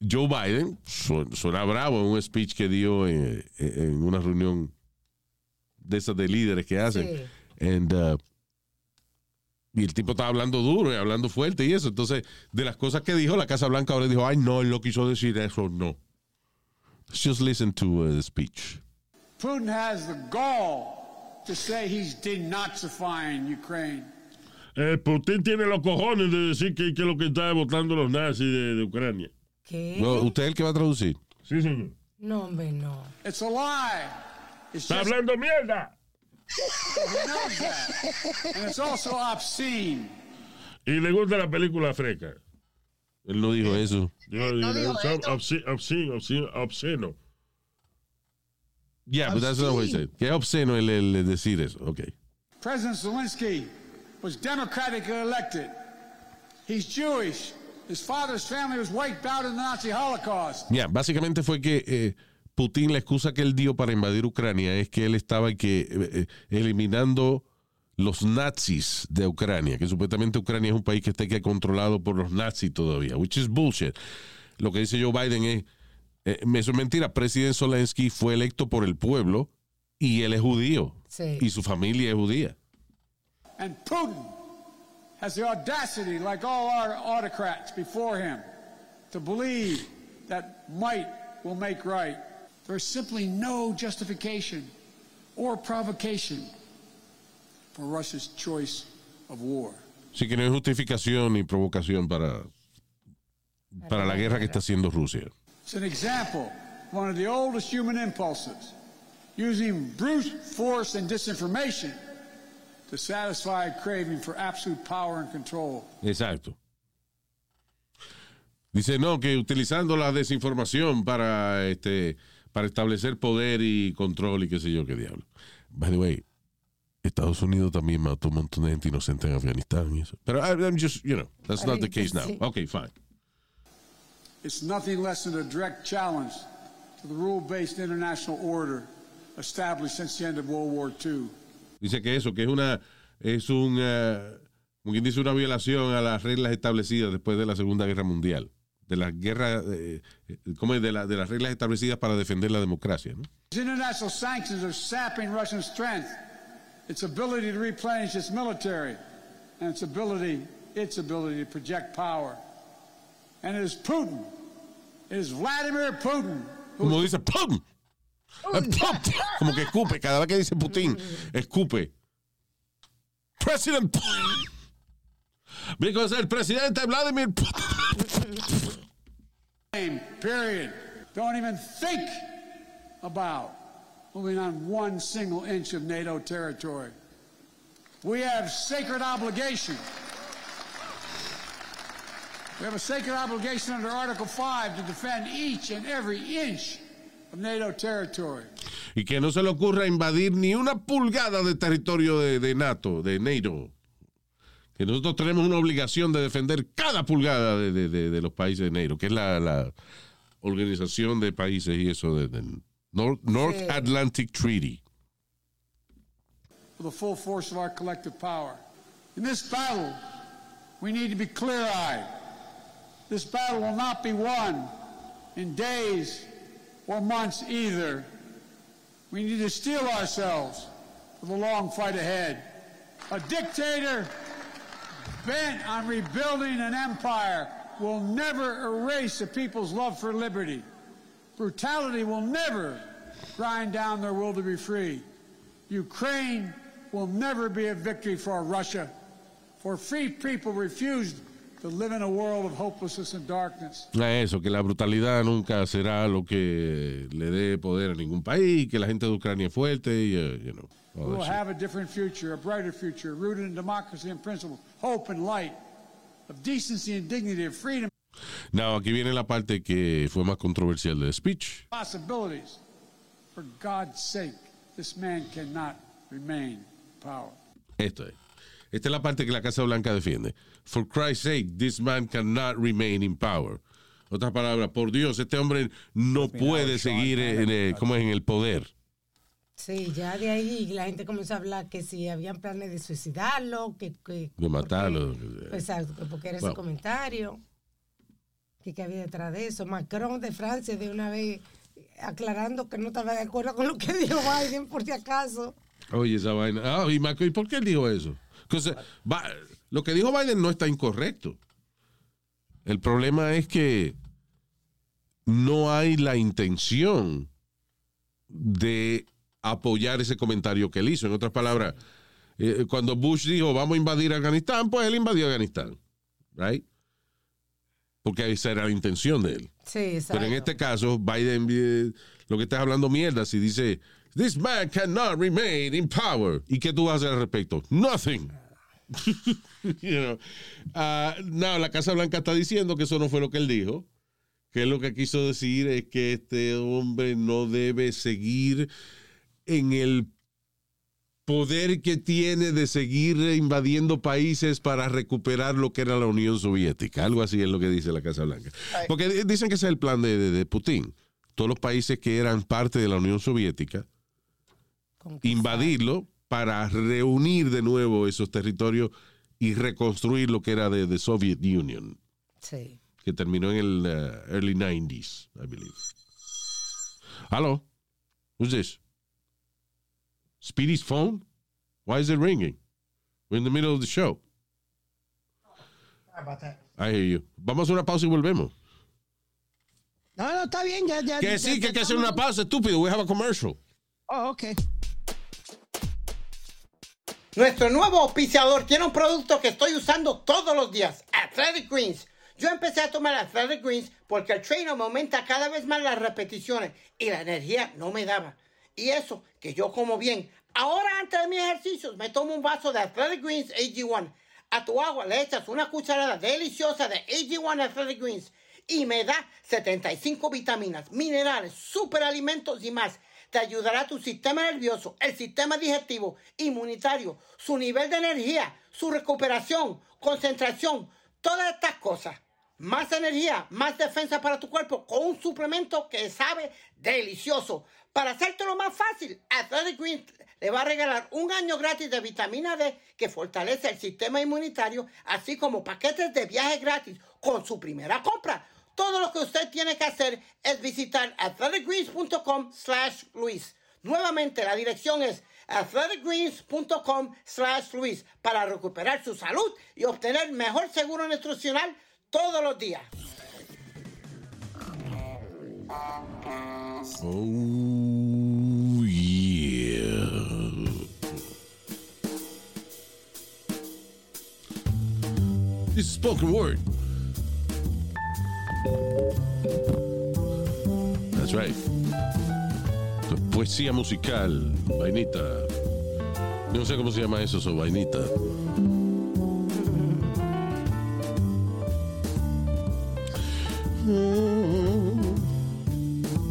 Joe Biden su- suena bravo en un speech que dio en, en una reunión de esas de líderes que hacen. Sí. And, uh, y el tipo estaba hablando duro y hablando fuerte y eso. Entonces, de las cosas que dijo, la Casa Blanca ahora dijo, ay, no, él no quiso decir eso, no. Let's just listen to uh, the speech. Putin has the gall to say he's denazifying Ukraine. Eh, Putin tiene los cojones de decir que, que lo que está votando los nazis de, de Ucrania. ¿Qué? No, ¿Usted es el que va a traducir? Sí, señor. No, hombre, no. It's a lie. It's Está just hablando mierda. And it's also obscene. Y le gusta la película fresca. Él no dijo eso. Yo, No dijo esto. obscene, obscene, obscene, obsceno. Yeah, but that's not what he said. Que obsceno el, el decir eso. Ok. President Zelensky was democratically elected. He's Jewish. His father's family was wiped out in the Nazi Holocaust. Ya, básicamente fue que eh, Putin la excusa que él dio para invadir Ucrania es que él estaba que, eh, eh, eliminando los nazis de Ucrania, que supuestamente Ucrania es un país que está que controlado por los nazis todavía, which is bullshit. Lo que dice Joe Biden es, eh, eso es mentira, presidente Zelensky fue electo por el pueblo y él es judío Sí. y su familia es judía. And Putin has the audacity, like all our autocrats before him, to believe that might will make right. There's simply no justification or provocation for Russia's choice of war. Así que no hay justificación ni provocación para, para la guerra que está haciendo Rusia. It's an example of one of the oldest human impulses, using brute force and disinformation to satisfy a craving for absolute power and control. Exacto. Dice, no, que utilizando la desinformación para, este, para establecer poder y control y qué sé yo qué diablo. By the way, Estados Unidos también mató un montón de gente inocente en Afganistán y eso. Pero I'm just, you know, that's not the case now. Okay, fine. It's nothing less than a direct challenge to the rule-based international order established since the end of World War II. Dice que eso, que es una, es un, eh, como quien dice, una violación a las reglas establecidas después de la Segunda Guerra Mundial. De las guerras, eh, eh, ¿cómo es? De, la- de las reglas establecidas para defender la democracia, ¿no? These international sanctions are sapping Russian strength, its ability to replenish its military, and its ability, its ability to project power. And it is Putin, it is Vladimir Putin, Como dice Putin. *laughs* Como que escupe. Cada vez que dice Putin, escupe. President. Because el presidente Vladimir Putin. Period. Don't even think about moving on one single inch of NATO territory. We have sacred obligation. We have a sacred obligation under Article 5 to defend each and every inch. Y que no se le ocurra invadir ni una pulgada de territorio de, de NATO, de NATO. Que nosotros tenemos una obligación de defender cada pulgada de, de- de- los países de NATO, que es la, la organización de países y eso de- del North, North Sí. Atlantic Treaty. with the full force of our collective power. In this battle, we need to be clear eyed. This battle will not be won in days or months either. We need to steel ourselves for the long fight ahead. A dictator bent on rebuilding an empire will never erase a people's love for liberty. Brutality will never grind down their will to be free. Ukraine will never be a victory for Russia, for free people refused a world of hopelessness and darkness. A eso, que la brutalidad nunca será lo que le dé poder a ningún país, que la gente de Ucrania es fuerte y, eh, you know, we will that's it. have a different future, a brighter future, rooted in democracy and principles, hope and light, of decency and dignity, of freedom No, aquí viene la parte que fue más controversial del speech. possibilities. For God's sake, this man cannot remain in power. Esto es. Esta es la parte que la Casa Blanca defiende. For Christ's sake, this man cannot remain in power. Otras palabras, por Dios, este hombre no puede seguir en, eh, como en el poder. Sí, ya de ahí la gente comenzó a hablar que si habían planes de suicidarlo, que... que De matarlo. porque- Exacto, que porque era ese comentario. Que, que había detrás de eso. Macron de Francia de una vez aclarando que no estaba de acuerdo con lo que *laughs* dijo Biden por si acaso. Oye, esa vaina. Ah, y, Marco, ¿y por qué él dijo eso? Lo que dijo Biden no está incorrecto. El problema es que no hay la intención de apoyar ese comentario que él hizo. En otras palabras, eh, cuando Bush dijo vamos a invadir Afganistán, pues él invadió Afganistán. Right? Porque esa era la intención de él. Sí, exacto. Pero en este caso, Biden, eh, lo que estás hablando mierda, si dice, this man cannot remain in power. ¿Y qué tú vas a hacer al respecto? Nothing. *laughs* you know. Ah, no, la Casa Blanca está diciendo que eso no fue lo que él dijo. Que lo que quiso decir es que este hombre no debe seguir en el poder que tiene de seguir invadiendo países para recuperar lo que era la Unión Soviética. Algo así es lo que dice la Casa Blanca. Porque di- dicen que ese es el plan de, de- de Putin. Todos los países que eran parte de la Unión Soviética, invadirlo para reunir de nuevo esos territorios y reconstruir lo que era de, de Soviet Union, Sí. que terminó en el uh, early 90s, I believe. Hello? Who's this? Speedy's phone? Why is it ringing? We're in the middle of the show. Sorry about that. I hear you. Vamos a una pausa y volvemos. No, no, está bien, ya, ya. Que ya- sí, que hay que hacer una pausa, estúpido. We have a commercial. Oh, okay. Nuestro nuevo auspiciador tiene un producto que estoy usando todos los días, Athletic Greens. Yo empecé a tomar Athletic Greens porque el trainer me aumenta cada vez más las repeticiones y la energía no me daba. Y eso, que yo como bien. Ahora antes de mis ejercicios me tomo un vaso de Athletic Greens AG1. A tu agua le echas una cucharada deliciosa de AG1 Athletic Greens y me da 75 vitaminas, minerales, superalimentos y más. Ayudará a tu sistema nervioso, el sistema digestivo, inmunitario, su nivel de energía, su recuperación, concentración, todas estas cosas. Más energía, más defensa para tu cuerpo con un suplemento que sabe delicioso. Para hacértelo más fácil, Athletic Greens le va a regalar un año gratis de vitamina D que fortalece el sistema inmunitario, así como paquetes de viaje gratis con su primera compra. Todo lo que usted tiene que hacer es visitar athleticgreens.com slash Luis. Nuevamente, la dirección es athleticgreens.com slash Luis para recuperar su salud y obtener mejor seguro nutricional todos los días. Oh, yeah. This is spoken word. That's right. Poesía musical, vainita. No sé cómo se llama eso, so vainita.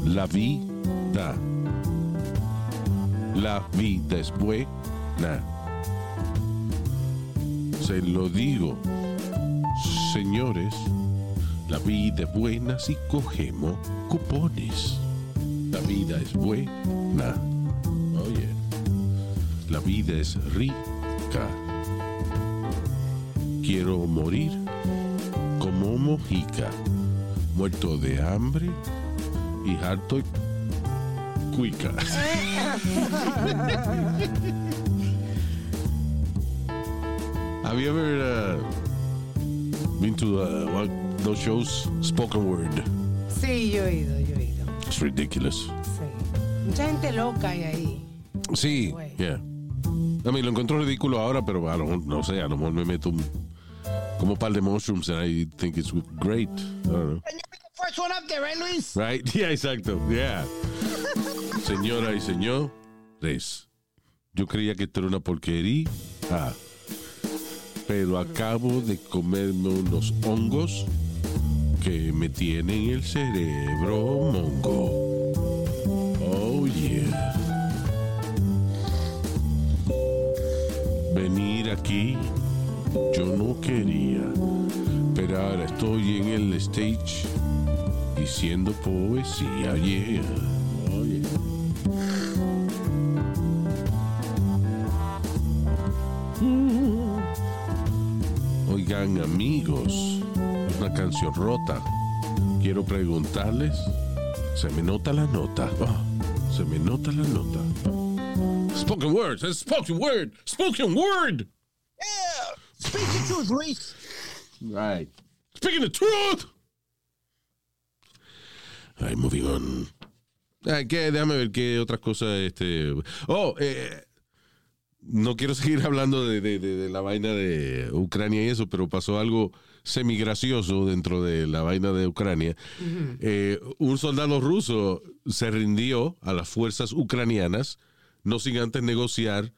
La vida. La vida es buena. Se lo digo, señores. La vida es buena si cogemos cupones. La vida es buena. Oye. La vida es rica. Quiero morir como mojica, muerto de hambre y harto cuica. *laughs* Have you ever uh, uh, those shows, spoken word? Sí, yo he ido, yo he ido. It's ridiculous. Sí. Mucha gente loca hay ahí. Sí, yeah. A mí lo encuentro ridículo ahora, pero a lo, no sé, a lo mejor me meto un, como un par de mushrooms and I think it's great. I don't know. First one up there, right, Luis? Right? *laughs* Yeah, exacto. Yeah. Señora y señores, Yo creía que esto era una porquería. Ah. Pero acabo de comerme unos hongos que me tienen el cerebro mongo. Oh. Venir aquí yo no quería, pero ahora estoy en el stage diciendo poesía. Yeah. Oh, yeah. Oigan amigos, una canción rota. Quiero preguntarles, ¿se me nota la nota? Ah, se me nota la nota. Spoken word, it's spoken word, spoken word. Yeah. Speak the truth, Luis. Right. Speaking the truth. All right, moving on. Ah, ¿qué? Déjame ver qué otras cosas. Este... Oh, eh, no quiero *laughs* seguir hablando de, de- de- de la vaina de Ucrania y eso, pero pasó algo semigracioso dentro de la vaina de Ucrania. Eh, un soldado ruso se rindió a las fuerzas ucranianas, no sin antes negociar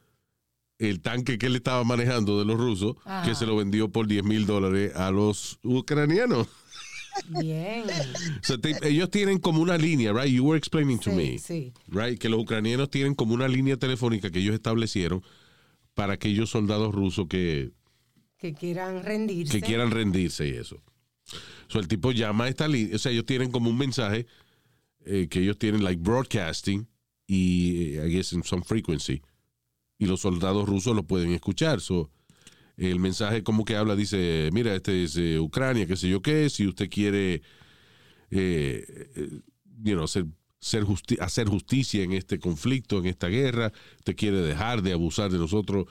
el tanque que él estaba manejando de los rusos, Ajá. que se lo vendió por 10 mil dólares a los ucranianos. Bien. Te- ellos tienen como una línea, right? You were explaining to Sí, me, sí. right? Que los ucranianos tienen como una línea telefónica que ellos establecieron para aquellos soldados rusos que, Que quieran rendirse. que quieran rendirse y eso. O el tipo llama a esta línea, o sea, ellos tienen como un mensaje eh, que ellos tienen like broadcasting y eh, I guess in some frequency y los soldados rusos lo pueden escuchar. So, el mensaje como que habla dice, mira, este es eh, Ucrania, qué sé yo qué, si usted quiere you know, hacer, ser hacer justicia en este conflicto, en esta guerra, usted quiere dejar de abusar de nosotros,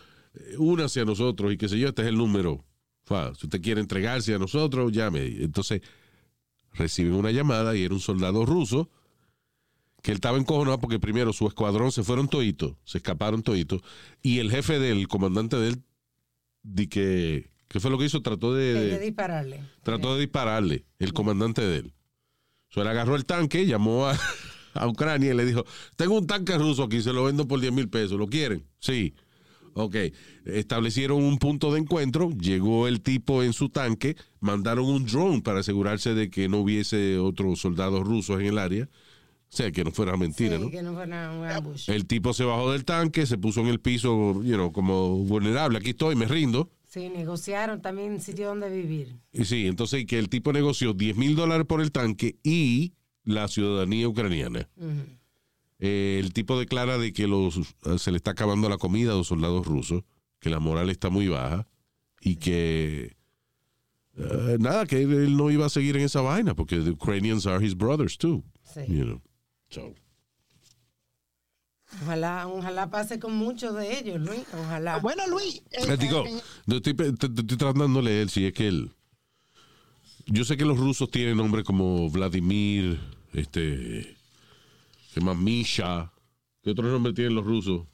únase a nosotros y qué sé yo, este es el número. Fa, Si usted quiere entregarse a nosotros, llame. Entonces reciben una llamada y era un soldado ruso que él estaba encojonado porque primero su escuadrón se fueron toditos, se escaparon toditos, y el jefe del, comandante de él, di que, ¿qué fue lo que hizo? Trató de, De, de- dispararle. trató de dispararle, el comandante de él agarró el tanque, llamó a, *laughs* a Ucrania y le dijo, tengo un tanque ruso aquí, se lo vendo por 10 mil pesos, ¿lo quieren? Sí. Ok, establecieron un punto de encuentro, llegó el tipo en su tanque, mandaron un drone para asegurarse de que no hubiese otros soldados rusos en el área, o sea, que no fuera mentira, Sí, ¿no? que no fuera un ambush. El tipo se bajó del tanque, se puso en el piso, you know, como vulnerable, aquí estoy, me rindo. Sí, negociaron también sitio donde vivir. Y sí, entonces que el tipo negoció 10 mil dólares por el tanque y la ciudadanía ucraniana. Ujú. Eh, el tipo declara de que los, se le está acabando la comida a los soldados rusos, que la moral está muy baja y que eh, nada, que él, él no iba a seguir en esa vaina porque the Ukrainians are his brothers too. Sí. You know. So, Ojalá, ojalá pase con muchos de ellos, Luis. Ojalá. Bueno, Luis. eh, Eh, digo, eh, no estoy, estoy tratando de leer si es que él. Yo sé que los rusos tienen nombres como Vladimir, este. ¿Qué más? Misha. ¿Qué otro nombre tienen los rusos?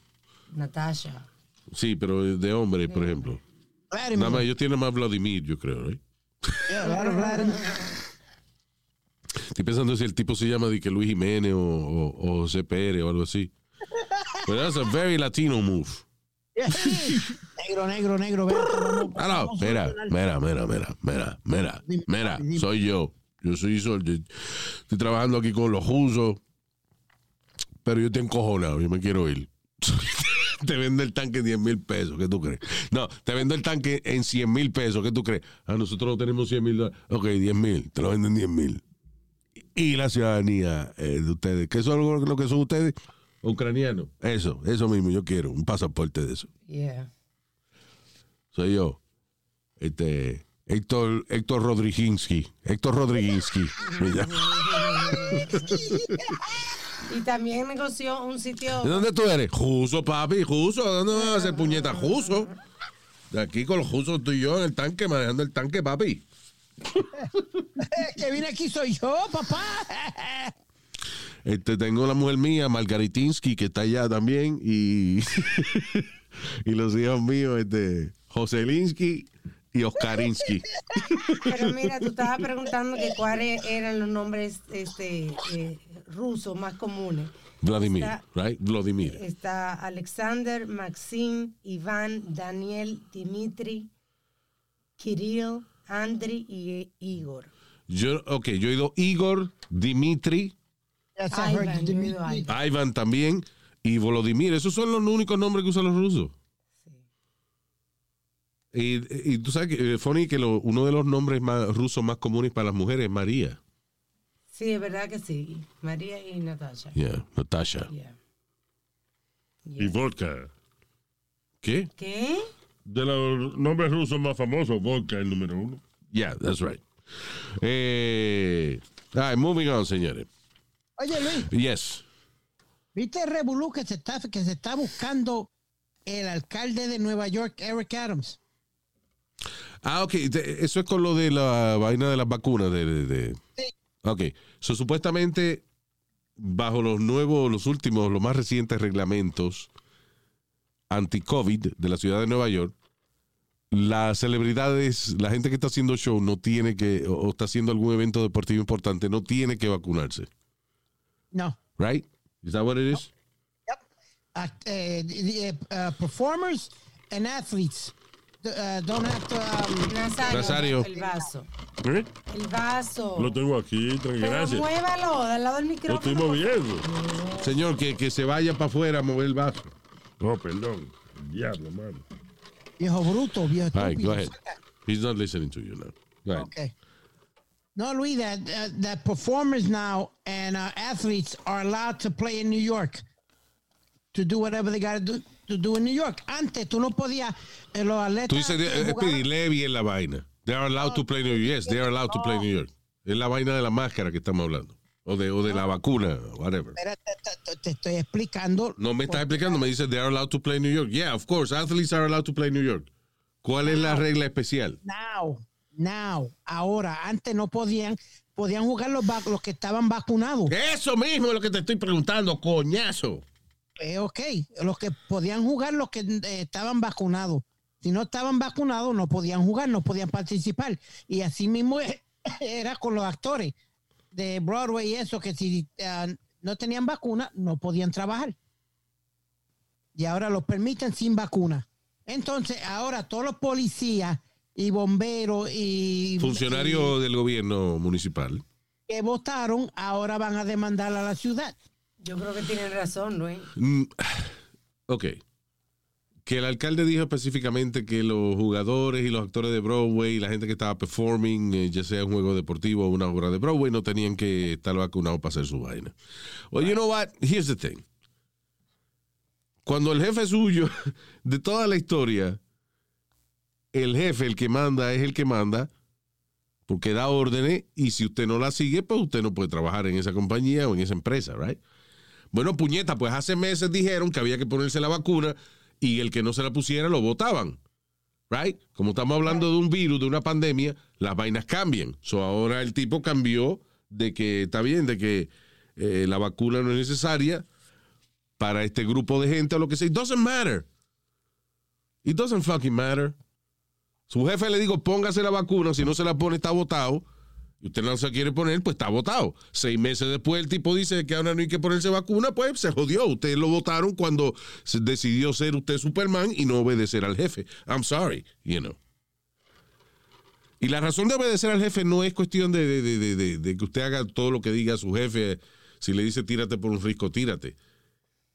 Natasha. Sí, pero de hombre, por ejemplo. Vladimir. Nada más, ellos tienen más Vladimir, yo creo, ¿eh? Yeah, Vladimir. Estoy pensando si el tipo se llama de que Luis Jiménez o, o- o José Pérez o algo así. But that's a very Latino move. Yeah. *laughs* negro, negro, negro. Ah, no, mira, mira, mira, mira, mira, mira, mira, soy yo. Yo soy sol- Estoy trabajando aquí con los rusos, pero yo estoy encojonado, yo me quiero ir. *laughs* te vendo el tanque en 10 mil pesos, ¿qué tú crees? No, te vendo el tanque en 100 mil pesos, ¿qué tú crees? Ah, nosotros no tenemos 100 mil dólares. Ok, 10 mil, te lo venden 10 mil. Y la ciudadanía eh, de ustedes, ¿qué son lo, lo que son ustedes? Ucranianos. Eso, eso mismo, yo quiero, un pasaporte de eso Yeah. soy yo. Este, Héctor, Héctor Rodriginsky. Héctor Rodriginsky. *laughs* *laughs* Y también negoció un sitio. ¿De dónde tú eres? Juso, papi, Juso. ¿De dónde vas a hacer puñeta? Juso. De aquí con los Jusos estoy yo en el tanque, manejando el tanque, papi. *laughs* que viene aquí soy yo, papá. Este, tengo la mujer mía, Margaritinsky, que está allá también, y, *laughs* y los hijos míos, este, Joselinsky y Oscarinsky. *laughs* Pero mira, tú estabas preguntando que cuáles eran los nombres este, eh, rusos más comunes. Vladimir, Está- right? Vladimir. Está Alexander, Maxim, Iván, Daniel, Dimitri, Kirill, Andriy y Igor. Yo, ok, yo he ido Igor, Dimitri. Ivan también y Volodymyr. Esos son los únicos nombres que usan los rusos. Y, y tú sabes que, eh, funny, que lo- uno de los nombres más rusos más comunes para las mujeres es María. Sí, es verdad que sí. María y Natasha. Yeah, Natasha. Yeah. Y vodka. ¿Qué? ¿Qué? De los nombres rusos más famosos, vodka el número uno. Yeah, that's right. Eh, all right, moving on, señores. Oye, Luis, Yes. ¿viste el revolú que se está, que se está buscando el alcalde de Nueva York, Eric Adams? Ah, ok. Eso es con lo de la vaina de las vacunas. De, de- de- Ok. So, supuestamente, bajo los nuevos, los últimos, los más recientes reglamentos anti-COVID de la ciudad de Nueva York, las celebridades, la gente que está haciendo show no tiene que, o, está haciendo algún evento deportivo importante, no tiene que vacunarse. No. Right? Is that what it is? Eh, the, eh, uh, performers and athletes uh, don't have to. um, Nazario. Nazario. El vaso. ¿Eh? El vaso. Lo tengo aquí, tranquilo. Gracias. muévalo al lado del Lo micrófono. estoy moviendo. Señor, que, que se vaya para afuera a mover el vaso. No, perdón. Diablo, mano. viejo bruto, viejo All right, go estúpido. ahead. He's not listening to you now. Go ahead. Okay. No, Luis, that, uh, that performers now and uh, athletes are allowed to play in New York to do whatever they got to do to do in New York. Antes tú no podías eh, los atletas Tú dices, eh, pedirle bien la vaina. They are allowed to play New York. Yes, they are allowed to play New York. Es la vaina de la máscara que estamos hablando. O de, o de la vacuna, whatever. Espérate, te, te- te estoy explicando. No me estás explicando, me dice they are allowed to play New York. Yeah, of course, athletes are allowed to play New York. ¿Cuál es la regla especial? Now, now, ahora, antes no podían, podían jugar los, los que estaban vacunados. Eso mismo es lo que te estoy preguntando, coñazo. Eh, ok, los que podían jugar los que eh, estaban vacunados. Si no estaban vacunados, no podían jugar, no podían participar. Y así mismo e- *laughs* era con los actores de Broadway y eso, que si eh, no tenían vacuna, no podían trabajar. Y ahora los permiten sin vacuna. Entonces, ahora todos los policías y bomberos y Funcionario del gobierno municipal. que votaron, ahora van a demandar a la ciudad. Yo creo que tienen razón, Luis. Mm, *sighs* Ok. Que el alcalde dijo específicamente que los jugadores y los actores de Broadway y la gente que estaba performing, eh, ya sea un juego deportivo o una obra de Broadway, no tenían que estar vacunados para hacer su vaina. Well, you know what? Here's the thing. Cuando el jefe suyo, *laughs* de toda la historia, el jefe, el que manda, es el que manda, porque da órdenes, y si usted no la sigue, pues usted no puede trabajar en esa compañía o en esa empresa, right? Bueno, puñeta, pues hace meses dijeron que había que ponerse la vacuna y el que no se la pusiera lo votaban. Right? Como estamos hablando de un virus, de una pandemia, las vainas cambian. So ahora el tipo cambió de que está bien, de que eh, la vacuna no es necesaria para este grupo de gente o lo que sea. It doesn't matter. It doesn't fucking matter. Su jefe le digo, póngase la vacuna, si no se la pone está votado. Usted no se quiere poner, pues está votado. Seis meses después el tipo dice que ahora no hay que ponerse vacuna, pues se jodió. Ustedes lo votaron cuando decidió ser usted Superman y no obedecer al jefe. I'm sorry, you know. Y la razón de obedecer al jefe no es cuestión de que usted haga todo lo que diga su jefe. Si le dice tírate por un risco, tírate.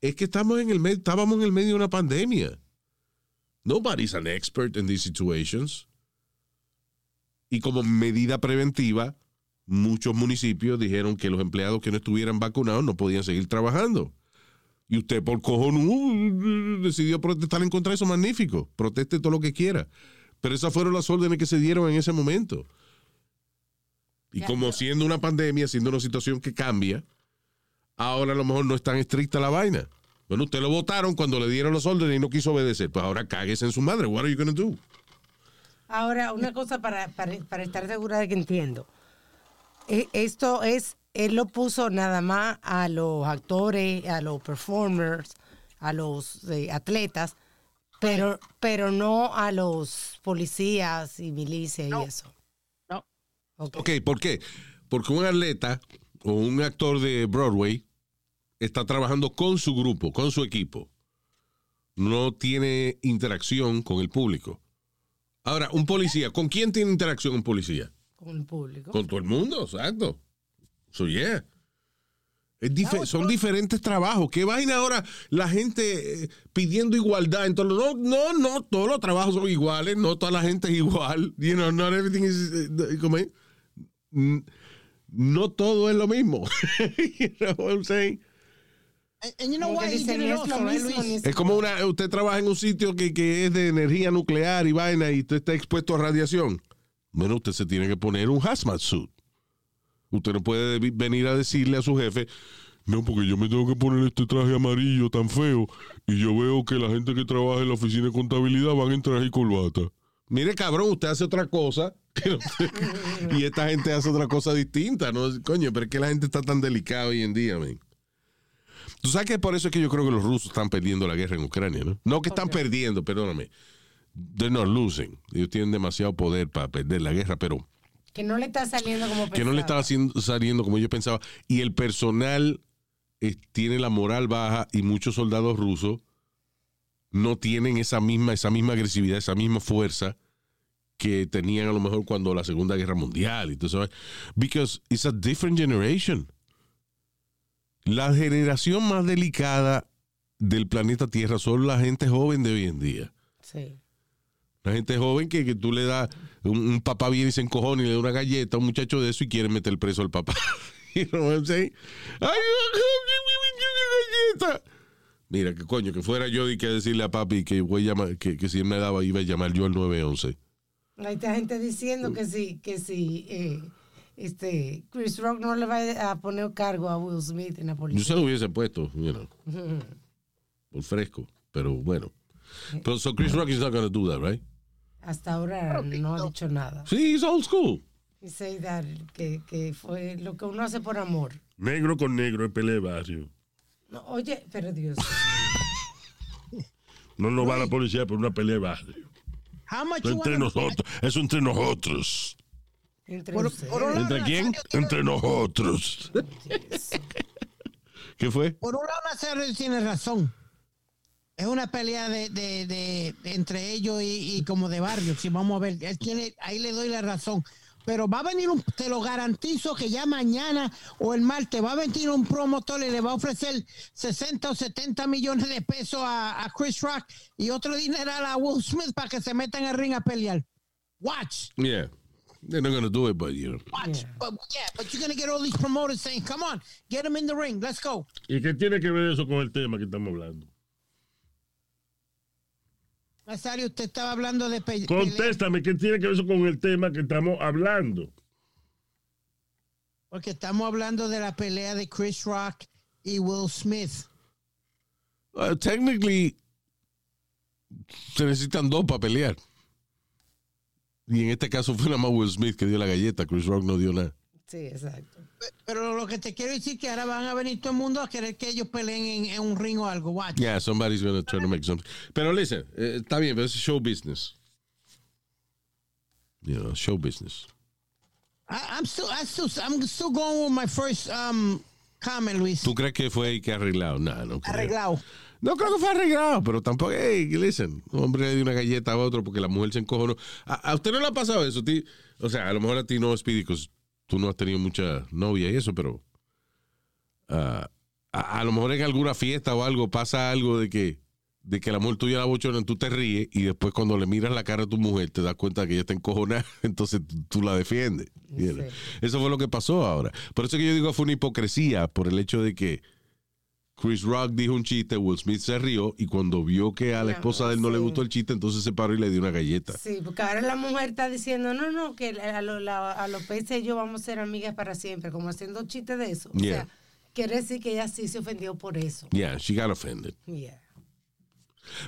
Es que estamos en el medio, estábamos en el medio de una pandemia. Nobody's an expert in these situations. Y como medida preventiva, muchos municipios dijeron que los empleados que no estuvieran vacunados no podían seguir trabajando. Y usted por cojón uh, decidió protestar en contra de eso, magnífico. Proteste todo lo que quiera. Pero esas fueron las órdenes que se dieron en ese momento. Y como siendo una pandemia, siendo una situación que cambia, ahora a lo mejor no es tan estricta la vaina. Bueno, usted lo votaron cuando le dieron las órdenes y no quiso obedecer. Pues ahora cáguese en su madre. What are you gonna do? Ahora, una cosa para, para, para estar segura de que entiendo. Eh, Esto es, él lo puso nada más a los actores, a los performers, a los eh, atletas, pero, pero no a los policías y milicias y eso. No. Ok, ¿por qué? Porque un atleta o un actor de Broadway está trabajando con su grupo, con su equipo. No tiene interacción con el público. Ahora, un policía, ¿con quién tiene interacción un policía? Con el público. Con todo el mundo, exacto. So, yeah. Es dife- son diferentes trabajos. ¿Qué vaina ahora la gente eh, pidiendo igualdad? Entonces, no, no, no, todos los trabajos son iguales, no toda la gente es igual. You know, not everything is, eh, No todo es lo mismo. *laughs* you know what I'm saying? And, and you know Como why que he dicen, did it "Es also, right, Luis? como una, usted trabaja en un sitio que, que es de energía nuclear y vaina y usted está expuesto a radiación. Bueno, usted se tiene que poner un hazmat suit. Usted no puede venir a decirle a su jefe, no, porque yo me tengo que poner este traje amarillo tan feo y yo veo que la gente que trabaja en la oficina de contabilidad van en traje y corbata. Mire, cabrón, usted hace otra cosa *laughs* y esta gente hace otra cosa distinta, ¿no? Coño, pero es que la gente está tan delicada hoy en día, man. Tú sabes que por eso es que yo creo que los rusos están perdiendo la guerra en Ucrania, ¿no? No que están perdiendo, perdóname. They're not losing. Ellos tienen demasiado poder para perder la guerra, pero Que no le está saliendo como que no le estaba pensaba. saliendo como yo pensaba. Y el personal eh, tiene la moral baja y muchos soldados rusos no tienen esa misma, esa misma agresividad, esa misma fuerza que tenían a lo mejor cuando la Segunda Guerra Mundial. Y tú sabes, because it's a different generation. La generación más delicada del planeta Tierra son la gente joven de hoy en día. Sí. La gente joven que, que tú le das, un, un papá viene y se encojona y le da una galleta a un muchacho de eso y quiere meter preso al papá. you know what I'm saying? Galleta. Mira, que coño, que fuera yo y que decirle a papi que, voy a llamar, que, que si él me daba iba a llamar yo al 911. Hay esta gente diciendo que si, que si eh, este, Chris Rock no le va a poner cargo a Will Smith en la Yo policía. se lo hubiese puesto, you know, *laughs* por fresco, pero bueno. Pero so Chris Rock is not going to do that, right? Hasta ahora no ha dicho nada. Sí, he's old school. Y say that, que, que fue lo que uno hace por amor. Negro con negro es pelea de barrio. No, oye, pero Dios. *laughs* No nos va a la policía por una pelea de barrio. How much entre nosotros. Eso entre nosotros. Entre Por- ustedes. por un lado, ¿Entre quién? Entre nosotros. *laughs* ¿Qué fue? Por un lado, Nazario tiene razón. Es una pelea de, de- de- de entre ellos y, y como de barrio. Si vamos a ver, él tiene, ahí le doy la razón. Pero va a venir un, te lo garantizo que ya mañana o el martes va a venir un promotor y le va a ofrecer 60 o 70 millones de pesos a, a Chris Rock y otro dinero a Will Smith para que se metan en el ring a pelear. Watch, Yeah. They're not going to do it, but you know. watch. But yeah, but you're gonna get all these promoters saying, "Come on, get him in the ring, let's go." ¿Y qué tiene que ver eso con el tema que estamos hablando? Nazario, usted estaba hablando de pe-. Contéstame, ¿qué tiene que ver eso con el tema que estamos hablando? Porque estamos hablando de la pelea de Chris Rock y Will Smith. Uh, technically, se necesitan dos para pelear. Y en este caso fue nada más Will Smith que dio la galleta. Chris Rock no dio nada. Sí, exacto. Pero lo que te quiero decir es que ahora van a venir todo el mundo a querer que ellos peleen en, en un ring o algo. Watch. Yeah, somebody's going to try to make something. Pero listen, eh, está bien, pero es show business. You know, show business. I, I'm still, I still, I'm still going with my first um, comment, Luis. ¿Tú crees que fue que arreglado? No, no creo. Arreglado. No creo que fue arreglado, pero tampoco, hey, listen, un hombre le dio una galleta a otro porque la mujer se encojonó. ¿A, a usted no le ha pasado eso? ti? O sea, a lo mejor a ti no, Speedy, because tú no has tenido mucha novia y eso, pero ah, a, a lo mejor en alguna fiesta o algo pasa algo de que de que la mujer tuya la bochona, tú te ríes y después cuando le miras la cara a tu mujer te das cuenta que ella está encojonada, *laughs* entonces tú, la defiendes. Eso fue lo que pasó ahora. Por eso que yo digo fue una hipocresía por el hecho de que Chris Rock dijo un chiste, Will Smith se rió y cuando vio que a la esposa de él no le gustó el chiste, entonces se paró y le dio una galleta. Sí, porque ahora la mujer está diciendo, no, no, que a, lo- la- a los peces y yo vamos a ser amigas para siempre, como haciendo chistes de eso. O sea, quiere decir que ella sí se ofendió por eso. Yeah, she got offended. Yeah.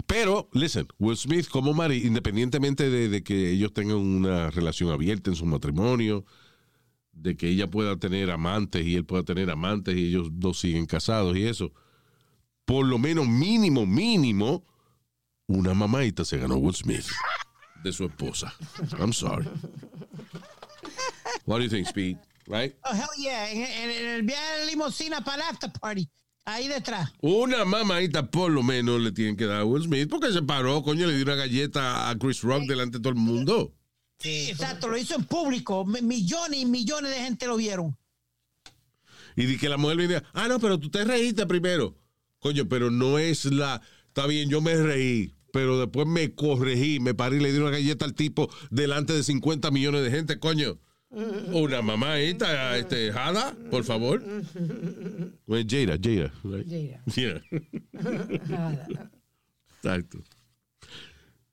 Pero, listen, Will Smith como Mari, independientemente de, de que ellos tengan una relación abierta en su matrimonio, de que ella pueda tener amantes y él pueda tener amantes y ellos dos siguen casados y eso, por lo menos mínimo, mínimo, una mamadita se ganó Will Smith de su esposa. I'm sorry. What do you think, Speed? Right? Oh, hell yeah. En el viaje de limusina para el after party. Ahí detrás. Una mamadita por lo menos le tienen que dar a Will Smith porque se paró, coño, le dio una galleta a Chris Rock delante de todo el mundo. Sí, exacto, lo hizo en público. Millones y millones de gente lo vieron. Y di que la mujer venía, ah, no, pero tú te reíste primero. Coño, pero no es la. Está bien, yo me reí, pero después me corregí, me paré y le di una galleta al tipo delante de 50 millones de gente, coño. Una mamadita, este, Jada, por favor. Well, Jada, Jada. right? Jada. Yeah. Exacto.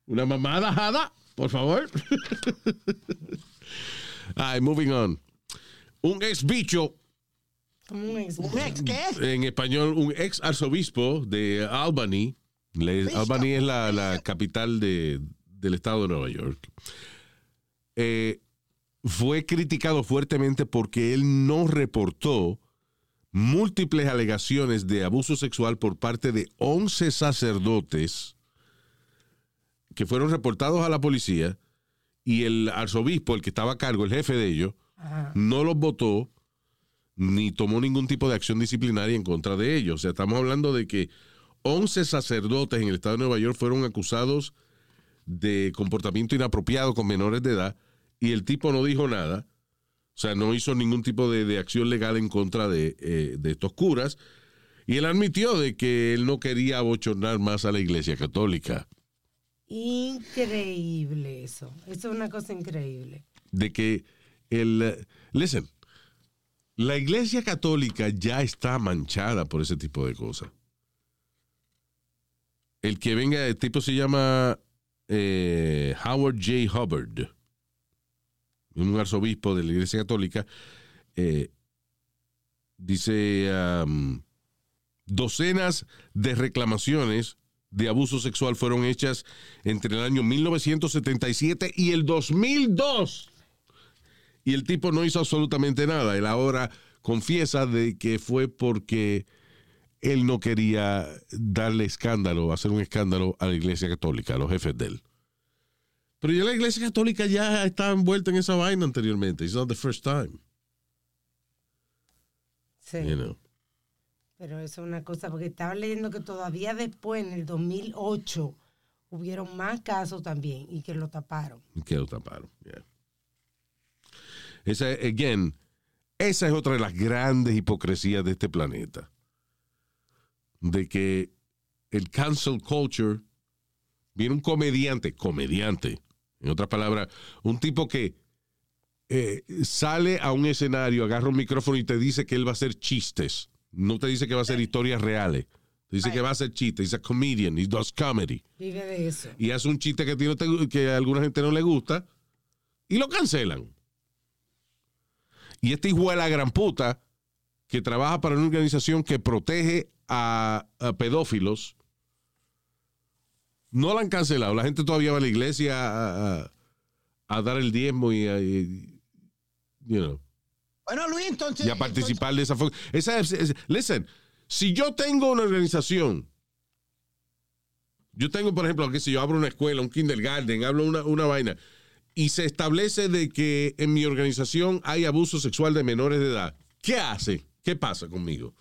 Una mamada, Jada, por favor. Ay, moving on. Un ex bicho un ex. ¿Un ex qué? en español, un ex arzobispo de Albany. Le- Albany es la, la capital de- del estado de Nueva York. Eh, fue criticado fuertemente porque él no reportó múltiples alegaciones de abuso sexual por parte de 11 sacerdotes que fueron reportados a la policía y el arzobispo, el que estaba a cargo, el jefe de ellos, no los votó ni tomó ningún tipo de acción disciplinaria en contra de ellos. O sea, estamos hablando de que 11 sacerdotes en el estado de Nueva York fueron acusados de comportamiento inapropiado con menores de edad y el tipo no dijo nada. O sea, no hizo ningún tipo de, de acción legal en contra de, eh, de estos curas. Y él admitió de que él no quería abochornar más a la iglesia católica. Increíble eso. Eso es una cosa increíble. de que el listen, la iglesia católica ya está manchada por ese tipo de cosas. El que venga, el tipo se llama eh, Howard J. Hubbard, un arzobispo de la iglesia católica, eh, dice docenas de reclamaciones de abuso sexual fueron hechas entre el año 1977 y el 2002 y el tipo no hizo absolutamente nada. Él ahora confiesa de que fue porque él no quería darle escándalo, hacer un escándalo a la iglesia católica, a los jefes de él. Pero ya la iglesia católica ya estaba envuelta en esa vaina anteriormente. It's not the first time. Sí. You know. Pero eso es una cosa, porque estaba leyendo que todavía después, en el 2008, hubieron más casos también y que lo taparon. que lo taparon. yeah. Esa, again, esa es otra de las grandes hipocresías de este planeta. De que el cancel culture viene un comediante, comediante, en otras palabras, un tipo que eh, sale a un escenario, agarra un micrófono y te dice que él va a hacer chistes. No te dice que va a hacer historias reales. Te dice que va a hacer chistes. He's a comedian. He does comedy Vive de eso. y hace un chiste que, a ti no te- que a alguna gente no le gusta y lo cancelan. Y este hijo de la gran puta que trabaja para una organización que protege a, a pedófilos no la han cancelado. La gente todavía va a la iglesia a, a- a dar el diezmo y a, y- you know, Bueno, Luis, entonces. y a participar de esa forma. Esa es- es- listen, si yo tengo una organización, yo tengo, por ejemplo, que si yo abro una escuela, un kindergarten, hablo una, una vaina, y se establece de que en mi organización hay abuso sexual de menores de edad, ¿qué hace? ¿Qué pasa conmigo?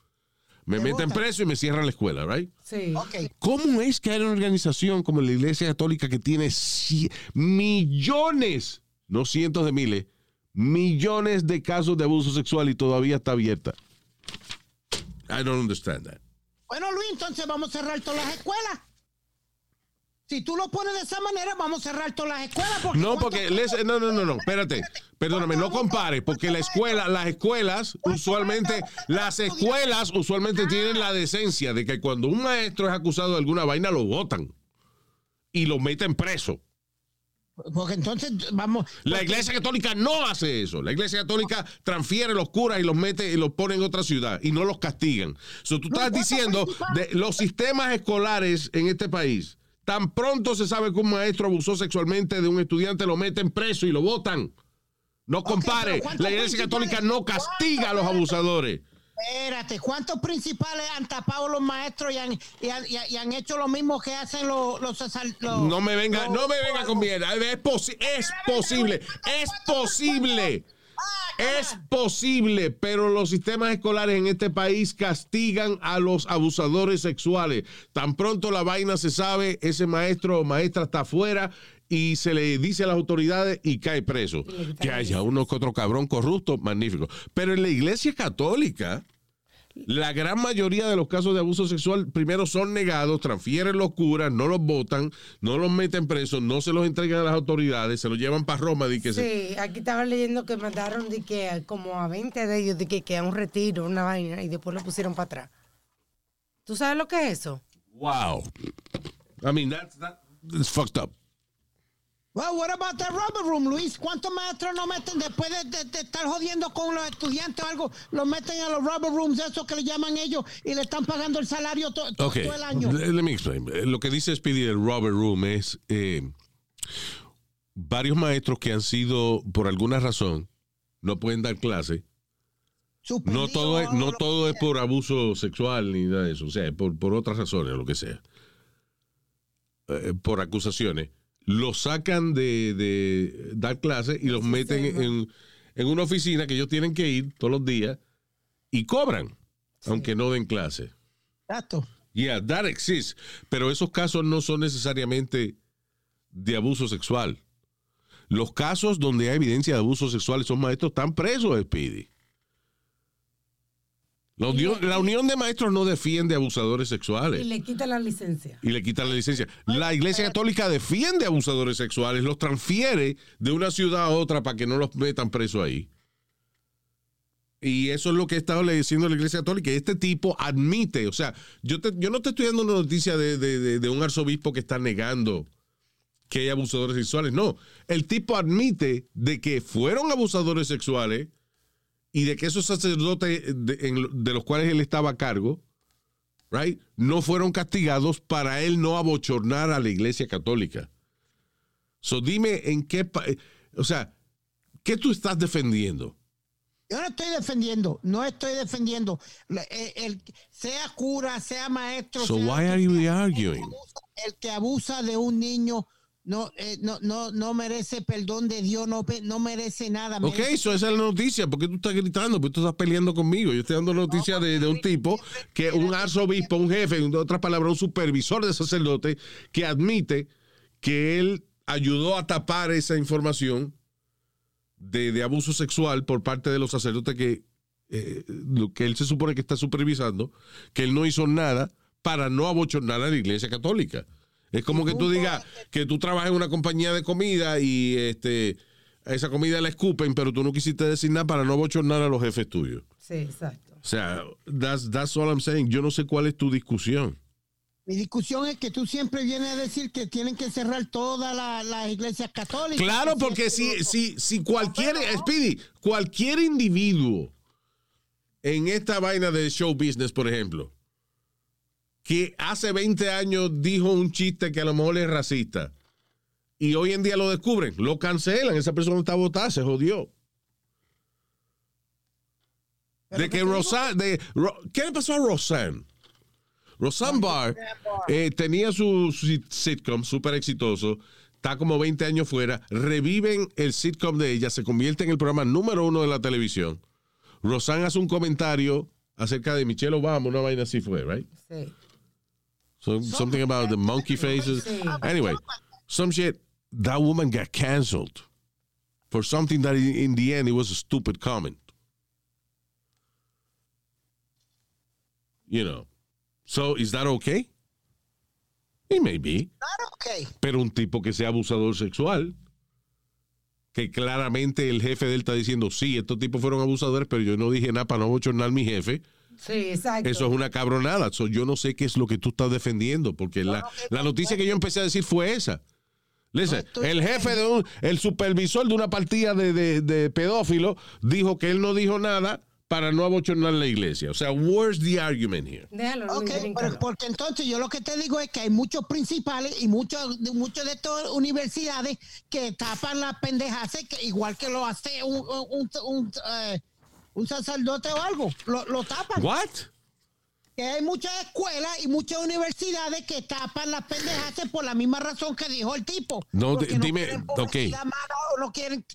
Me meten preso y me cierran la escuela, ¿right? Sí. ¿Cómo es que hay una organización como la Iglesia Católica que tiene millones, no cientos de miles, millones de casos de abuso sexual y todavía está abierta? I don't understand that. Bueno, Luis, entonces vamos a cerrar todas las escuelas. Si tú lo pones de esa manera, vamos a cerrar todas las escuelas. Porque No, ¿cuántos- porque les- no, no, no, no, espérate, perdóname, no compare, porque la escuela, las escuelas, usualmente, las escuelas usualmente tienen la decencia de que cuando un maestro es acusado de alguna vaina lo votan y lo meten preso. Porque entonces vamos. La iglesia católica no hace eso. La iglesia católica transfiere los curas y los mete y los pone en otra ciudad y no los castigan. So, tú estás diciendo de los sistemas escolares en este país. Tan pronto se sabe que un maestro abusó sexualmente de un estudiante, lo meten preso y lo votan. No compare. ¿cuántos La iglesia católica no castiga a los abusadores. Espérate, ¿cuántos principales han tapado los maestros y han, y han, y han- hecho lo mismo que hacen los, los, los- No me venga, los- no me venga con mierda. Es, posi- es posible, es posible. Es posible, pero los sistemas escolares en este país castigan a los abusadores sexuales. Tan pronto la vaina se sabe, ese maestro o maestra está afuera y se le dice a las autoridades y cae preso. Que haya uno que otro cabrón corrupto, magnífico. Pero en la iglesia católica, la gran mayoría de los casos de abuso sexual primero son negados, transfieren los curas, no los votan, no los meten presos, no se los entregan a las autoridades, se los llevan para Roma. De que se- Sí, aquí estaba leyendo que mandaron de que como a 20 de ellos de que, que a un retiro, una vaina, y después lo pusieron para atrás. ¿Tú sabes lo que es eso? Wow. I mean, that's, that's fucked up. Well, what about the rubber room, Luis? ¿Cuántos maestros no meten después de, de- de estar jodiendo con los estudiantes o algo? Los meten a los rubber rooms, eso que le llaman ellos, y le están pagando el salario to- to- Ok, todo el año. let let me explain. Eh, Lo que dice Speedy del Robert Room es eh, varios maestros que han sido, por alguna razón, no pueden dar clase. No todo, es, no todo es por abuso sexual ni nada de eso, o sea, por, por otras razones, o lo que sea. Eh, por acusaciones. Los sacan de, de dar clase y los meten en, en una oficina que ellos tienen que ir todos los días y cobran, aunque no den clase. Exacto. Yeah, that exists. Pero esos casos no son necesariamente de abuso sexual. Los casos donde hay evidencia de abuso sexual, esos maestros están presos, Speedy. La unión, la unión de maestros no defiende abusadores sexuales Y le quitan la licencia. y le quitan la licencia. La Iglesia Católica defiende abusadores sexuales, los transfiere de una ciudad a otra para que no los metan presos ahí. Y eso es lo que ha estado diciendo la Iglesia Católica. Este tipo admite, o sea, yo, te- yo no te estoy dando una noticia de, de- de- de un arzobispo que está negando que hay abusadores sexuales. No, el tipo admite de que fueron abusadores sexuales y de que esos sacerdotes de, en- de los cuales él estaba a cargo, right, no fueron castigados para él no abochornar a la Iglesia Católica. So dime en qué, eh, o sea, ¿qué tú estás defendiendo? Yo no estoy defendiendo, no estoy defendiendo. Eh, el- sea cura, sea maestro. So sea why are you arguing? El que abusa de un niño no, eh, no, no, no merece perdón de Dios, no, no merece nada. Ok, merece- eso esa es la noticia. ¿Por qué tú estás gritando? ¿Por qué tú estás peleando conmigo? Yo estoy dando la noticia de, de un tipo que un arzobispo, un jefe, en otras palabras, un supervisor de sacerdote que admite que él ayudó a tapar esa información de, de abuso sexual por parte de los sacerdotes que, eh, lo que él se supone que está supervisando, que él no hizo nada para no abochornar a la iglesia católica. Es como que tú digas que tú trabajas en una compañía de comida y este esa comida la escupen, pero tú no quisiste decir nada para no abochornar a los jefes tuyos. Sí, exacto. O sea, that's, that's all I'm saying. Yo no sé cuál es tu discusión. Mi discusión es que tú siempre vienes a decir que tienen que cerrar todas la- las iglesias católicas. Claro, Que porque si, si, si cualquier, Speedy, cualquier individuo en esta vaina de show business, por ejemplo, que hace 20 años dijo un chiste que a lo mejor es racista y hoy en día lo descubren, lo cancelan, esa persona está votada, se jodió. De que Rosanne, de, ¿qué le pasó a Rosanne? Rosanne Barr eh, tenía su, su sitcom súper exitoso, está como 20 años fuera, reviven el sitcom de ella, se convierte en el programa número uno de la televisión. Rosanne hace un comentario acerca de Michelle Obama, una vaina así fue, right? Sí. So, something about the monkey faces. Sí. Anyway, some shit. That woman got canceled for something that in in the end it was a stupid comment. You know. So is that okay? It may be. Claro, ok. Pero un tipo que sea abusador sexual, que claramente el jefe de él está diciendo, sí, estos tipos fueron abusadores, pero yo no dije nada para no bochornar a mi jefe. Sí, *laughs* exacto. Eso es una cabronada. So, yo no sé qué es lo que tú estás defendiendo, porque la, la noticia que yo empecé a decir fue esa. Listen, el jefe de un, el supervisor de una partida de, de, de pedófilo dijo que él no dijo nada para no abochornar la iglesia. O sea, where's the argument here? Déjalo, Luis, Ok, pero- porque entonces yo lo que te digo es que hay muchos principales y muchos de, muchos de estas universidades que tapan las pendejas, que igual que lo hace un, un, un, eh, un sacerdote o algo, lo, lo tapan. What? Que hay muchas escuelas y muchas universidades que tapan las pendejas por la misma razón que dijo el tipo. No, dime, ok. publicidad mala o no quieren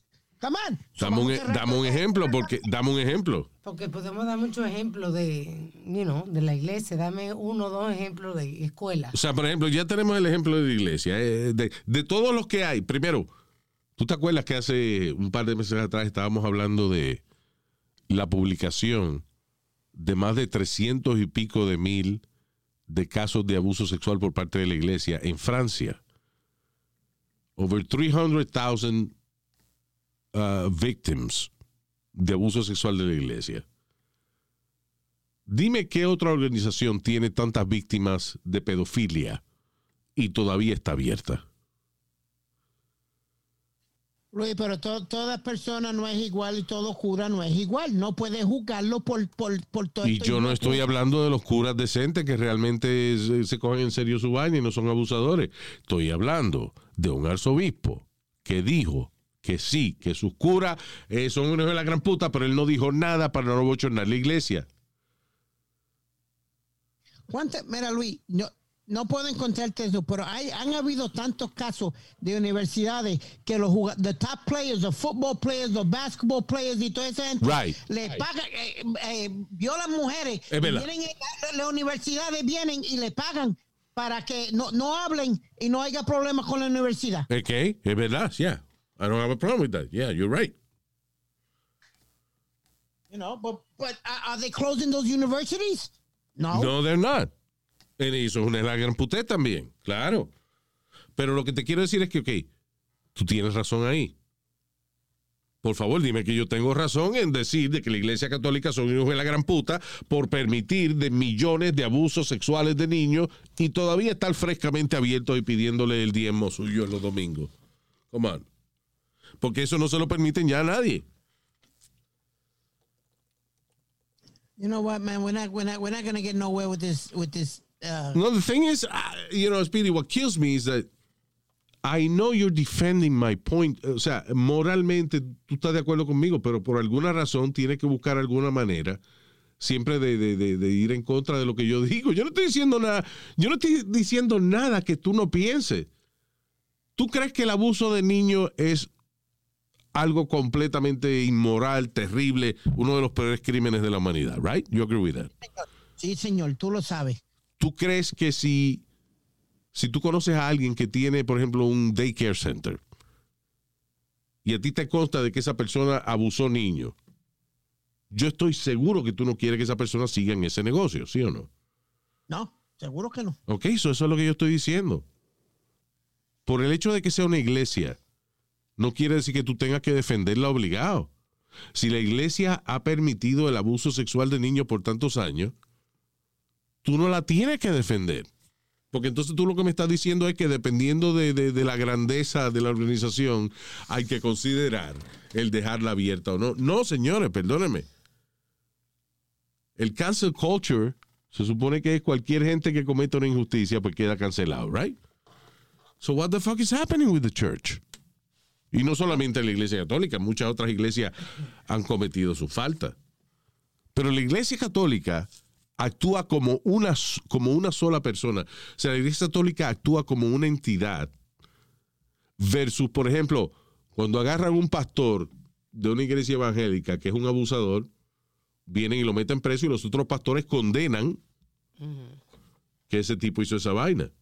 Come on. So Dame un, dame un ejemplo, porque dame un ejemplo. Porque podemos dar muchos ejemplos de, you know, de la iglesia. Dame uno o dos ejemplos de escuela. O sea, por ejemplo, ya tenemos el ejemplo de la iglesia. eh, de, de todos los que hay. Primero, ¿tú te acuerdas que hace un par de meses atrás estábamos hablando de la publicación de más de 300 y pico de mil de casos de abuso sexual por parte de la iglesia en Francia? Over 300,000 uh, victims de abuso sexual de la iglesia. Dime qué otra organización tiene tantas víctimas de pedofilia y todavía está abierta. Luis, pero to- toda persona no es igual y todo cura no es igual. No puedes juzgarlo por, por, por todo Y yo no estoy hablando de los curas decentes que realmente se, se cogen en serio su vaina y no son abusadores. Estoy hablando de un arzobispo que dijo que sí, que sus curas eh, son unos de la gran puta, pero él no dijo nada para no bochornar la iglesia. ¿Cuántas- Mira, Luis, no, no puedo encontrarte eso, pero hay, han habido tantos casos de universidades que los juga- the top players, the football players, the basketball players y toda esa gente Right. le Right. pagan, eh, eh, violan mujeres, Es verdad. vienen, las universidades vienen y le pagan para que no, no hablen y no haya problemas con la universidad. ¿Es que? Es verdad, yeah. I don't have a problem with that. Yeah, you're right. You know, but, but are are they closing those universities? No. No, they're not. Eso es una gran puté también, claro. Pero lo que te quiero decir es que, ok, tú tienes razón ahí. Por favor, dime que yo tengo razón en decir de que la Iglesia Católica son hijos de la gran puta por permitir de millones de abusos sexuales de niños y todavía estar frescamente abierto y pidiéndole el diezmo suyo en los domingos. Come on. Porque eso no se lo permiten ya a nadie. You know what, man? We're not we're not we're not gonna get nowhere with this with this. Uh, No, the thing is, uh, you know, Speedy, what kills me is that I know you're defending my point. O sea, moralmente tú estás de acuerdo conmigo, pero por alguna razón tienes que buscar alguna manera siempre de, de- de- de ir en contra de lo que yo *laughs* digo. Yo no estoy diciendo nada, yo no estoy diciendo nada que tú no pienses. ¿Tú crees que el abuso de niños es algo completamente inmoral, terrible, uno de los peores crímenes de la humanidad, right? You agree with that? sí, señor, tú lo sabes. ¿Tú crees que si, si tú conoces a alguien que tiene, por ejemplo, un daycare center y a ti te consta de que esa persona abusó niños, yo estoy seguro que tú no quieres que esa persona siga en ese negocio, ¿sí o no? No, seguro que no. Ok, so eso es lo que yo estoy diciendo. Por el hecho de que sea una iglesia, no quiere decir que tú tengas que defenderla obligado. Si la iglesia ha permitido el abuso sexual de niños por tantos años, tú no la tienes que defender. Porque entonces tú lo que me estás diciendo es que dependiendo de, de- la grandeza de la organización, hay que considerar el dejarla abierta o no. No, señores, perdónenme. El cancel culture se supone que es cualquier gente que cometa una injusticia pues queda cancelado, right? So what the fuck is happening with the church? Y no solamente la iglesia católica, muchas otras iglesias han cometido su falta. Pero la iglesia católica actúa como una, como una sola persona. O sea, la iglesia católica actúa como una entidad versus, por ejemplo, cuando agarran un pastor de una iglesia evangélica que es un abusador, vienen y lo meten preso y los otros pastores condenan que ese tipo hizo esa vaina.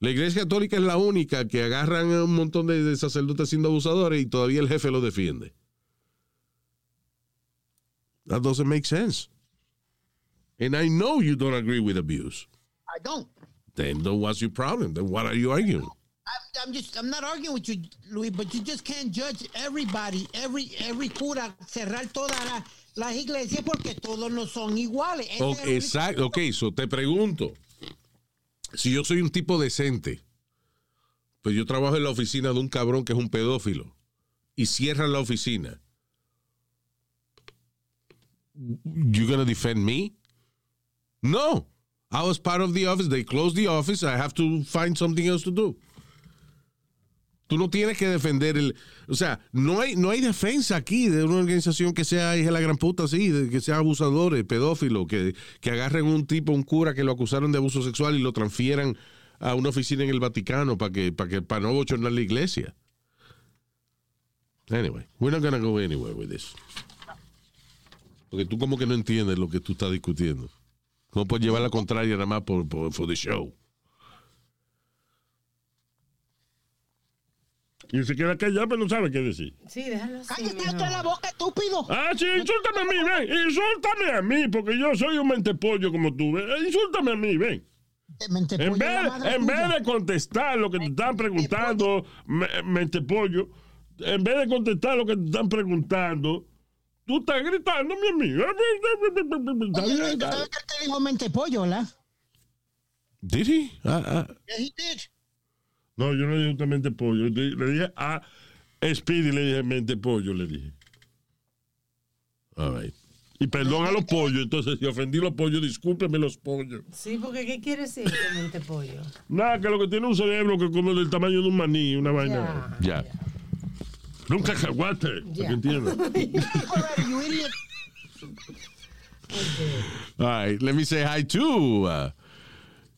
La iglesia católica es la única que agarran a un montón de, sacerdotes siendo abusadores y todavía el jefe los defiende. That doesn't make sense. And I know you don't agree with abuse. I don't. Then, what's your problem? Then what are you arguing? I, I'm just, I'm not arguing with you, Luis, but you just can't judge everybody, every, every cura, cerrar todas la- las iglesias porque todos no son iguales. Ese Ok, es el único- exacto, ok, so te pregunto, si yo soy un tipo decente, pues yo trabajo en la oficina de un cabrón que es un pedófilo y cierran la oficina, you gonna defend me? No. I was part of the office, they closed the office, I have to find something else to do. Tú no tienes que defender el. O sea, no hay, no hay defensa aquí de una organización que sea hija de la gran puta así, que sea abusadores, pedófilo, que, que agarren un tipo, un cura que lo acusaron de abuso sexual y lo transfieran a una oficina en el Vaticano para que, para que, para no bochornar la iglesia. Anyway, we're not gonna go anywhere with this. Porque tú como que no entiendes lo que tú estás discutiendo. No puedes llevar la contraria nada más por, por for the show. Y se queda callado, pero no sabe qué decir. Sí, déjalo así. ¡Cállate la boca, estúpido! Ah, sí, insúltame a mí, ven. Insúltame a mí, porque yo soy un mentepollo como tú. ven. Insúltame a mí, ven. En vez, en vez de contestar lo que te están preguntando, me- mentepollo, en vez de contestar lo que te están preguntando, tú estás gritándome a mí. Está Oye, bien, ¿tú dale. sabes que él te dijo mente pollo, ¿verdad? Did he? Ah, ah. Yeah, he did. No, yo no le dije usted mentepollo. Le di- le dije a Speedy, le dije mentepollo, le dije. All right. Y perdón a los pollos, entonces si ofendí los pollos, discúlpeme los pollos. Sí, porque ¿qué quiere decir que mente pollo? Nada, que lo que tiene un cerebro que como del tamaño de un maní, una vaina. Ya. Cacahuate, Alright, *laughs* you idiot. All right, let me say hi to uh,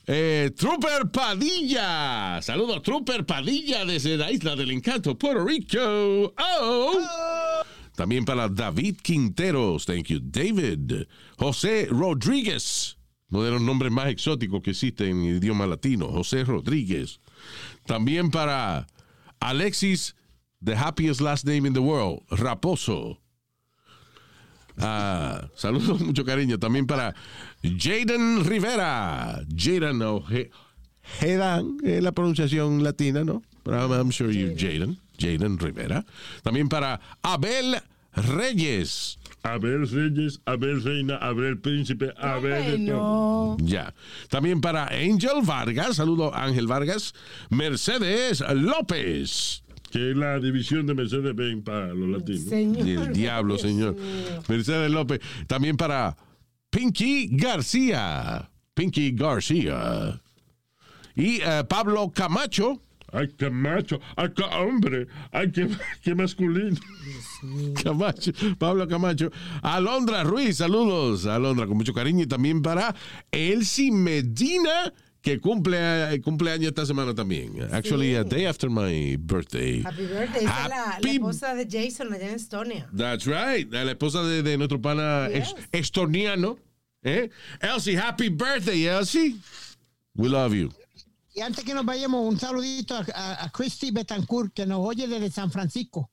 eh, Trooper Padilla. Saludos, Trooper Padilla desde la isla del encanto, Puerto Rico. Oh. También para David Quinteros. Thank you, David. José Rodríguez. Uno de los nombres más exóticos que existen en idioma latino. José Rodríguez. También para Alexis, the happiest last name in the world, Raposo. Ah, saludos, mucho cariño. También para Jaden Rivera. Jaden Oje- Jedan, es la pronunciación latina, ¿no? But I'm, I'm sure you Jaden. Jaden Rivera. También para Abel Reyes. Abel Reyes, Abel Reina, Abel Príncipe, Abel. de todo. Ya. También para Angel Vargas. Saludo Ángel Vargas. Mercedes López. Que es la división de Mercedes-Benz para los latinos. Y el diablo, señor. Mercedes López. También para Pinky García. Pinky García. Y eh, Pablo Camacho. Ay, qué macho. Ay, qué hombre. Ay, qué, *laughs* qué masculino. Camacho, Pablo Camacho. Alondra Ruiz, saludos, Alondra, con mucho cariño. Y también para Elsie Medina, que cumple eh, cumpleaños esta semana también. Actually, a day after my birthday. Happy birthday. Esa es la, la Happy- esposa de Jason allá en Estonia. That's right, la esposa de, de nuestro pana es- estoniano. ¿eh? Elsie, happy birthday, Elsie. We love you. Y antes que nos vayamos, un saludito a, a, a Christy Betancourt, que nos oye desde San Francisco.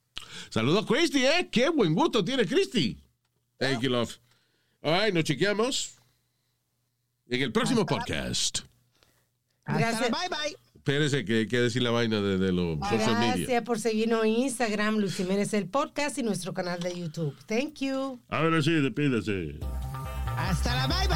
Saludos, Christy, ¿eh? Qué buen gusto tiene Christy. Thank you, love. All right, nos chequeamos en el próximo podcast. Gracias. Bye, bye. Espérese que hay que decir la vaina de, de los social media. Gracias por seguirnos en Instagram, Luis Jiménez el podcast y nuestro canal de YouTube. Thank you. Ahora sí, despídase. Hasta la bye, bye.